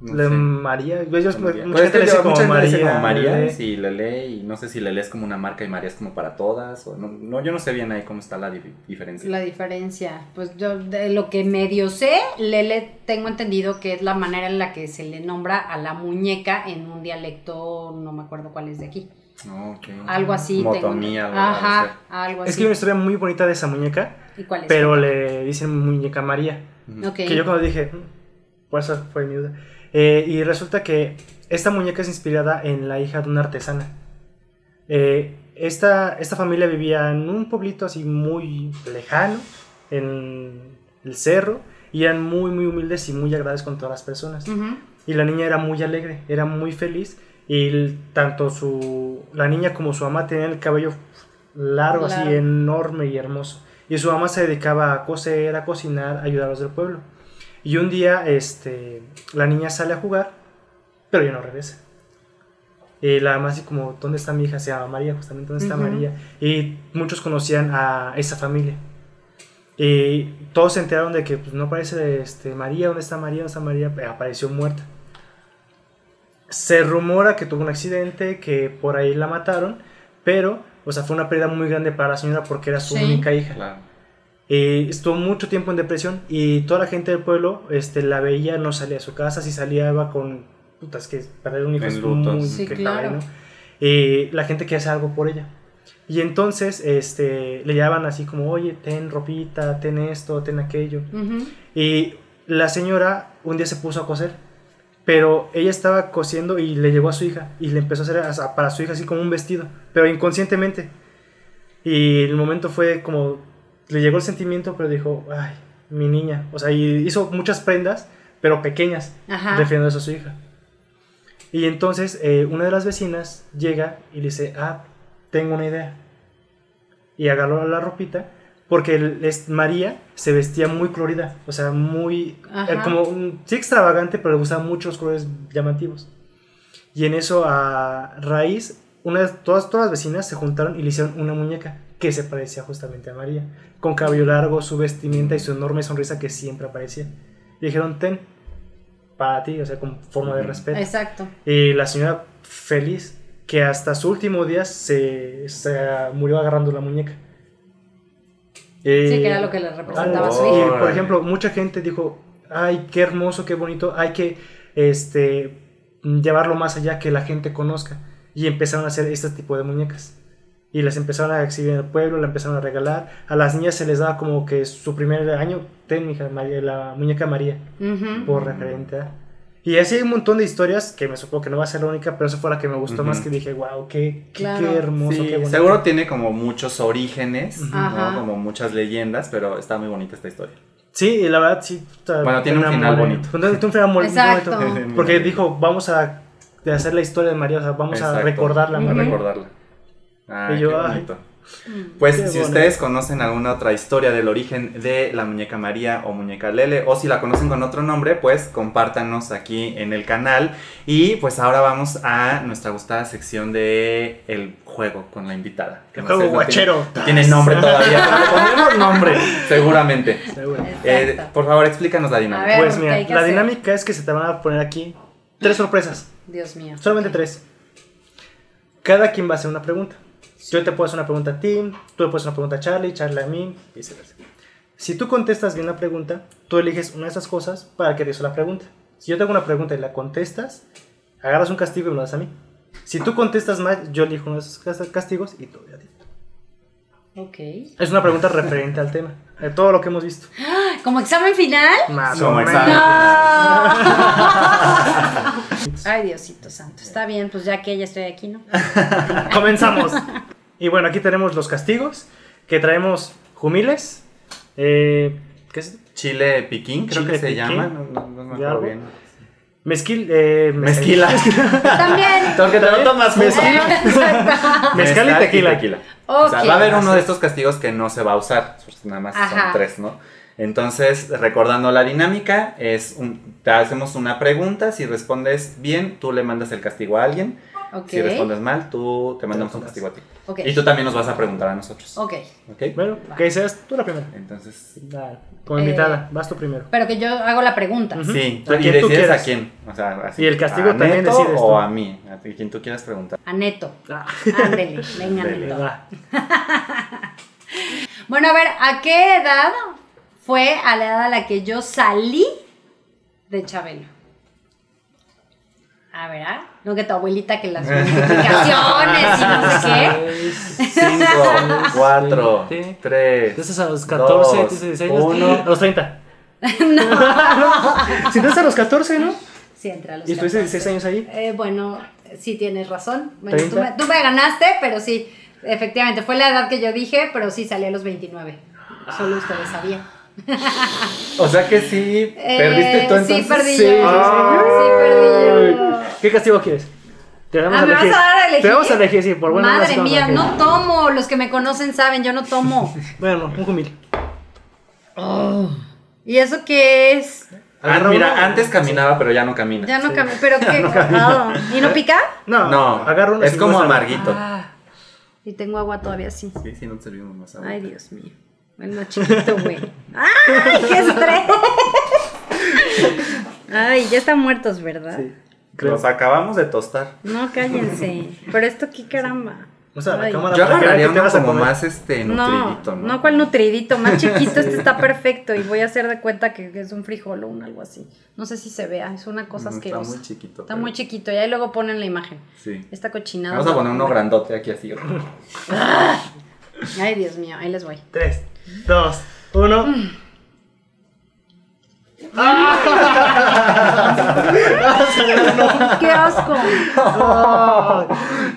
no la sé. María. Ellos, María. mucha Pues gente como mucha gente le María. dice como María, Lele, y no sé si Lele es como una marca y María es como para todas, o no, no, yo no sé bien ahí cómo está la di- diferencia. La diferencia, pues yo de lo que medio sé, Lele tengo entendido que es la manera en la que se le nombra a la muñeca en un dialecto, no me acuerdo cuál es de aquí. Ok. Algo así. tengo Motomí, entendido. algo, así. Ajá, algo así. Es que hay una historia muy bonita de esa muñeca, ¿Y cuál es? pero le dicen muñeca María. Que yo cuando dije, "Mm", por eso fue mi duda. Eh, y resulta que esta muñeca es inspirada en la hija de una artesana. Eh, esta, esta familia vivía en un pueblito así muy lejano, en el cerro, y eran muy, muy humildes y muy agradables con todas las personas. Y la niña era muy alegre, era muy feliz, y el- tanto su, la niña como su mamá tenían el cabello largo, así Largo. enorme y hermoso. Y su mamá se dedicaba a coser, a cocinar, a ayudar a los del pueblo. Y un día este, la niña sale a jugar, pero ya no regresa. Y la mamá así como, ¿dónde está mi hija? Se llama María, justamente, ¿dónde está. María? Y muchos conocían a esa familia. Y todos se enteraron de que pues, no aparece este, María, ¿dónde está María? ¿Dónde está María? Eh, Apareció muerta. Se rumora que tuvo un accidente, que por ahí la mataron, pero, o sea, fue una pérdida muy grande para la señora porque era su Sí. única hija. Claro. Eh, estuvo mucho tiempo en depresión y toda la gente del pueblo este, la veía, no salía a su casa, si salía iba con putas que perder un hijo es muy Sí, que claro. caray, ¿no? Eh, la gente quería hacer algo por ella. Y entonces este, le llamaban así como, oye, ten ropita, ten esto, ten aquello. Y la señora un día se puso a coser, pero ella estaba cosiendo y le llegó a su hija y le empezó a hacer a- para su hija así como un vestido, pero inconscientemente. Y el momento fue como, le llegó el sentimiento, pero dijo, ay, mi niña. O sea, y hizo muchas prendas, pero pequeñas, Ajá. refiriéndose a su hija. Y entonces eh, una de las vecinas llega y le dice, ah, tengo una idea. Y agarró la ropita porque el- es, María se vestía muy colorida, o sea, muy, eh, como, sí extravagante, pero le gustaban mucho los colores llamativos. Y en eso a raíz, una todas, todas las vecinas se juntaron y le hicieron una muñeca que se parecía justamente a María, con cabello largo, su vestimenta y su enorme sonrisa que siempre aparecía. Y dijeron, ten, para ti, o sea, con forma de respeto. Exacto. Y la señora feliz, que hasta su último día se, se murió agarrando la muñeca. Sí, que era lo que le representaba a su Oh. y, hija. por ejemplo, mucha gente dijo, ay, qué hermoso, qué bonito, hay que este, llevarlo más allá, que la gente conozca. Y empezaron a hacer este tipo de muñecas. Y las empezaron a exhibir en el pueblo, la empezaron a regalar. A las niñas se les daba como que su primer año, ten, mija, María, la muñeca María, Ujú. por referente a... Y así hay un montón de historias que me supongo que no va a ser la única, pero esa fue la que me gustó Ujú. más, que dije, wow, qué, qué, Claro. qué hermoso, Sí, qué bonito. seguro tiene como muchos orígenes, ¿no? Ajá. Como muchas leyendas, pero está muy bonita esta historia. Sí, y la verdad sí. Bueno, tiene un final bonito. Tiene un final bonito. Porque dijo, vamos a de hacer la historia de María, o sea, vamos a Exacto. recordarla. A Ujú. recordarla. Ah, Y yo, qué ay. bonito. Pues Qué si bonito. ustedes conocen alguna otra historia del origen de la muñeca María o muñeca Lele, o si la conocen con otro nombre, pues compártanos aquí en el canal. Y pues ahora vamos a nuestra gustada sección de el juego con la invitada. Que El no sé, juego no guachero. Tiene, no tiene nombre todavía, pero pondremos nombre, seguramente. Eh, por favor, explícanos la dinámica. Ver. Pues ¿qué mira, la hacer? dinámica es que se te van a poner aquí tres sorpresas. Dios mío. Solamente tres. Cada quien va a hacer una pregunta. Yo te puedo hacer una pregunta a ti, tú le puedes hacer una pregunta a Charlie, Charlie a mí, y viceversa. Si tú contestas bien la pregunta, tú eliges una de esas cosas para que te hizo la pregunta. Si yo te hago una pregunta y la contestas, agarras un castigo y me lo das a mí. Si tú contestas mal, yo elijo uno de esos cas- castigos y te doy a ti. Ok. Es una pregunta referente al tema, de todo lo que hemos visto. ¿Como examen final? Más Como o menos. examen. Ay, Diosito santo. Está bien, pues ya que ya estoy aquí, ¿no? Comenzamos. Y bueno, aquí tenemos los castigos, que traemos jumiles. Eh, ¿Qué es? Chile piquín, creo Chile que se piquín. llama. No, no- no me ¿Y acuerdo bien. Mezquil, eh, Mezquila. También. Porque te lo tomas junto. Exacto. Mezcal y tequila. O sea, va a haber uno de estos castigos que no se va a usar, pues nada más Ajá. son tres, ¿no? Entonces, recordando la dinámica, es un, te hacemos una pregunta, si respondes bien, tú le mandas el castigo a alguien, Si respondes mal, tú te mandamos un castigo a ti. Y tú también nos vas a preguntar a nosotros. Ok. ¿Ok? Bueno, que seas tú la primera. Entonces, Como Eh, invitada, vas tú primero. Pero que yo hago la pregunta. Ujú. sí, A y decides quieras. a quién. O sea, así, Y el castigo ¿a también Neto decides tú. O a mí, a ti, quien tú quieras preguntar. A Neto. Ah, Ándele, venga, Dele, Neto. va. Bueno, a ver, ¿a qué edad fue a la edad a la que yo salí de Chabelo? A ver, ¿ah? No que tu abuelita que las notificaciones y no sé qué. Cinco, cuatro, Veinte. tres, Entonces a los 14, dos, 16 años. uno. A los 30. Si entonces a los 14, ¿no? Sí, entre los ¿Y estuviste 14. 16 años ahí? Eh, bueno, sí tienes razón. Bueno, tú, 30. me, tú me ganaste, pero sí, efectivamente, fue la edad que yo dije, pero sí salí a los 29. Solo ustedes sabían. O sea que sí, Eh, perdiste tú entonces. Sí, perdí Sí, yo. Sí, perdí yo. ¿Qué castigo quieres? Te vamos Ah, a ¿me vas elegir. a dar a elegir? Te vamos a elegir, sí, por buena Madre sí, mía, no tomo. Los que me conocen saben, yo no tomo. elegir. Bueno, un humil. ¿Y eso qué es? Ah, mira, uno. antes caminaba, pero ya no camina. Ya no Sí. cambié, pero qué. Ah, ¿Y no pica? No, No, agarra uno. es como amarguito. Ah, y tengo agua todavía así. Sí, sí, no te servimos más agua. Ay, Dios mío. Más chiquito, güey. ¡Ay, qué estrés! Ay, ya están muertos, ¿verdad? Sí, creo. Los acabamos de tostar. No, cállense. Pero esto qué caramba. O sea, la Ay. cámara Yo agarraría uno como más este No, nutridito, ¿no? no, cuál nutridito, más chiquito, este está perfecto y voy a hacer de cuenta que es un frijol o un algo así. No sé si se vea, es una cosa Mm, Está asquerosa. muy chiquito. Está pero- muy chiquito y ahí luego ponen la imagen. Sí. Esta cochinada. Vamos a poner uno grandote aquí así. Ay, Dios mío, ahí les voy. 3, 2, 1. Mm. ¡Qué asco!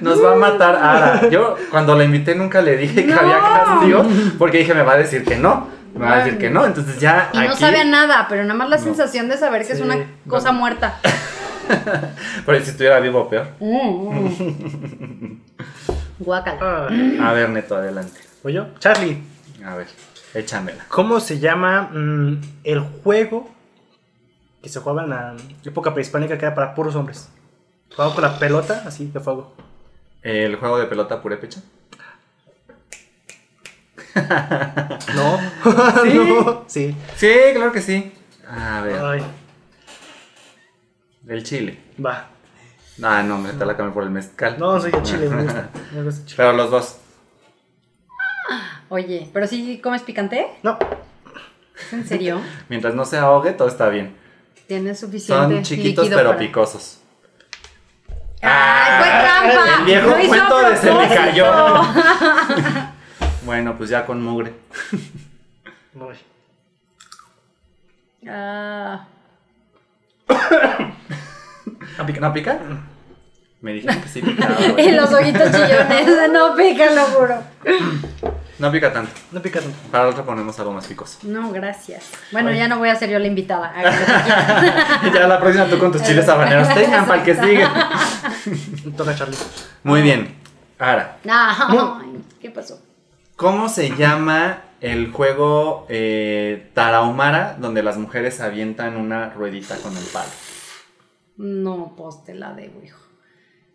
Nos va a matar Ara. Yo cuando la invité nunca le dije que No. había castigo porque dije me va a decir que no. Me va a decir que no. Entonces ya Y no aquí- sabe a nada, pero nada más la No. sensación de saber que es una cosa muerta. Pero si estuviera vivo, peor. Mm, mm. Guácala. Ah, A ver, Neto, adelante. ¿Voy yo? Charlie, A ver, échamela. ¿cómo se llama mm, el juego que se jugaba en la época prehispánica que era para puros hombres? Jugaba con la pelota así de fuego. ¿El juego de pelota purépecha? No. ¿Sí? no. Sí. Sí, claro que sí. A ver, Ay, el chile. va. Ah, no, me te la cambié por el mezcal. No, soy de Chile, me gusta. Me gusta Chile. Pero los dos. Oye, ¿pero si comes picante? No, ¿Es en serio? Mientras no se ahogue, todo está bien. Tienes suficiente Son chiquitos líquido pero para- picosos. ¡Ay, fue trampa! El viejo Lo cuento de se me cayó. Bueno, pues ya con mugre. no voy. Ah, Ah, pica. ¿No pica? Me dijeron que sí picaba. y güey. los ojitos chillones. No pica, lo juro. No pica tanto. No pica tanto. Para la otra ponemos algo más picoso. No, gracias. Bueno, ya no voy a ser yo la invitada. Ya la próxima tú con tus chiles habaneros. Tengan para el que sigue. Toca Charlie. Muy bien. Ahora, Ay, ¿Qué pasó? ¿cómo se llama el juego eh, Tarahumara donde las mujeres avientan una ruedita con el palo? No, pues te la debo, hijo.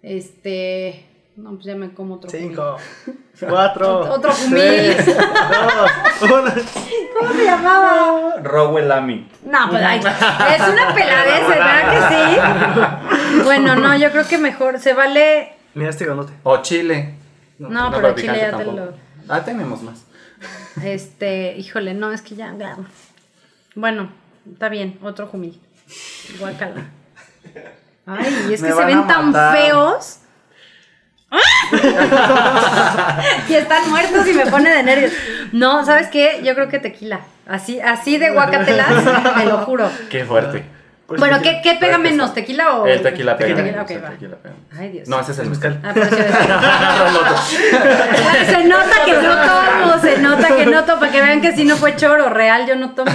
Este. No, pues ya me como otro. Cinco, cuatro, Otro tres, jumil. dos, uno. ¿Cómo se llamaba? Rowell Lamy. No, pues ay, es una peladez, ¿verdad que sí? Bueno, no, yo creo que mejor se vale. Mira este ganote. O chile. No, pero chile ya te lo. Ah, tenemos más. Este, híjole, no, es que ya. Bueno, está bien, otro jumil. Guácala. Ay, y es que se ven tan feos. y están muertos y me pone de nervios. No, ¿sabes qué? Yo creo que tequila. Así, así de guacatelas, te lo juro. Qué fuerte. Pues Bueno. ¿qué, qué pega menos? ¿Tequila o.? El tequila pega. Tequila, tequila pega. Ay, Dios. No, ese es el mezcal. Ah, pero sí, se nota que no tomo, se nota que no tomo, para que vean que si no fue choro, real yo no tomo.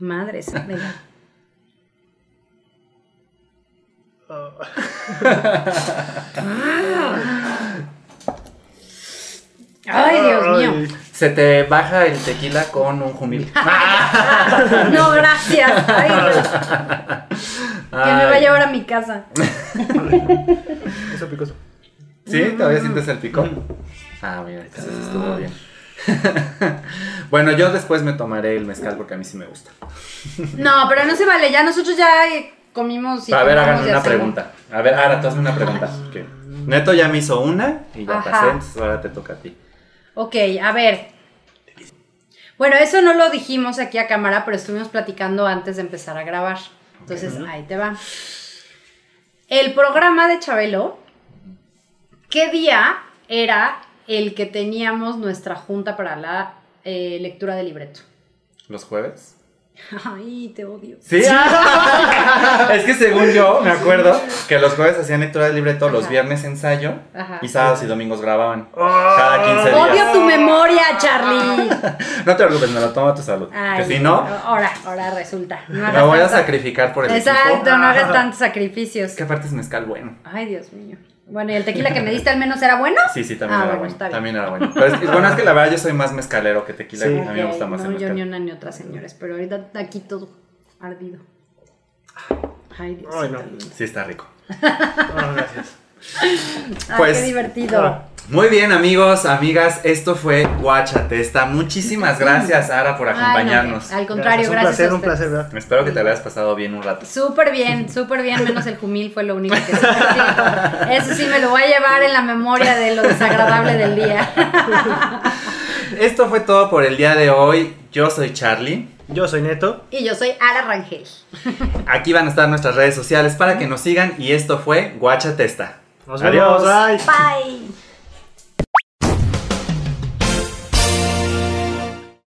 Madres, venga. Ay, Dios mío. Se te baja el tequila con un jumil. No, gracias. Ay, Dios. Que me va a llevar a mi casa. Eso picoso. ¿Sí? ¿Todavía sientes el picón? Ah, mira, entonces estuvo bien. bueno, yo después me tomaré el mezcal porque a mí sí me gusta. No, pero no se vale, ya nosotros ya eh, comimos y a ver, y una pregunta. A ver, ahora tú hazme una pregunta. Neto ya me hizo una y ya Ajá. pasé, entonces ahora te toca a ti. Ok, a ver. Bueno, eso no lo dijimos aquí a cámara, pero estuvimos platicando antes de empezar a grabar. Entonces, ahí te va. El programa de Chabelo, ¿qué día era el que teníamos nuestra junta para la eh, lectura de libreto? ¿Los jueves? Ay, te odio. Sí. es que según yo, me acuerdo que los jueves hacían lectura de libreto, los Ajá. viernes ensayo Ajá. y sábados y domingos grababan. Oh. Cada 15 días. Odio tu memoria, Charlie. No te preocupes, me lo tomo a tu salud. Ay, que si no, Ahora, ahora resulta. No me voy a sacrificar por el Exacto, equipo. no hagas tantos sacrificios. Que aparte es mezcal bueno. Ay, Dios mío. Bueno, ¿y el tequila que me diste al menos era bueno? Sí, sí, también Ah, era bueno, bueno. está bien. También era bueno. Pero es, que- bueno, es que la verdad yo soy más mezcalero que tequila. Sí. A mí me gusta más no, el yo ni una ni otra, señores, pero ahorita aquí todo ardido. Ay, Dios. Ay, no. Sí, está rico. Ah, gracias. Ay, Pues- qué divertido. Ah. Muy bien, amigos, amigas, esto fue Guachatesta. Muchísimas gracias, Sara, por Ay, no, acompañarnos. al contrario, un gracias. placer, a un placer. ¿verdad? Espero que te hayas pasado bien un rato. Súper bien, súper bien, menos el jumil fue lo único que sí. Eso sí me lo voy a llevar en la memoria de lo desagradable del día. Esto fue todo por el día de hoy. Yo soy Charlie. Yo soy Neto. Y yo soy Ara Rangel. Aquí van a estar nuestras redes sociales para que nos sigan. Y esto fue Guachatesta. Nos Adiós. vemos. Bye. Bye.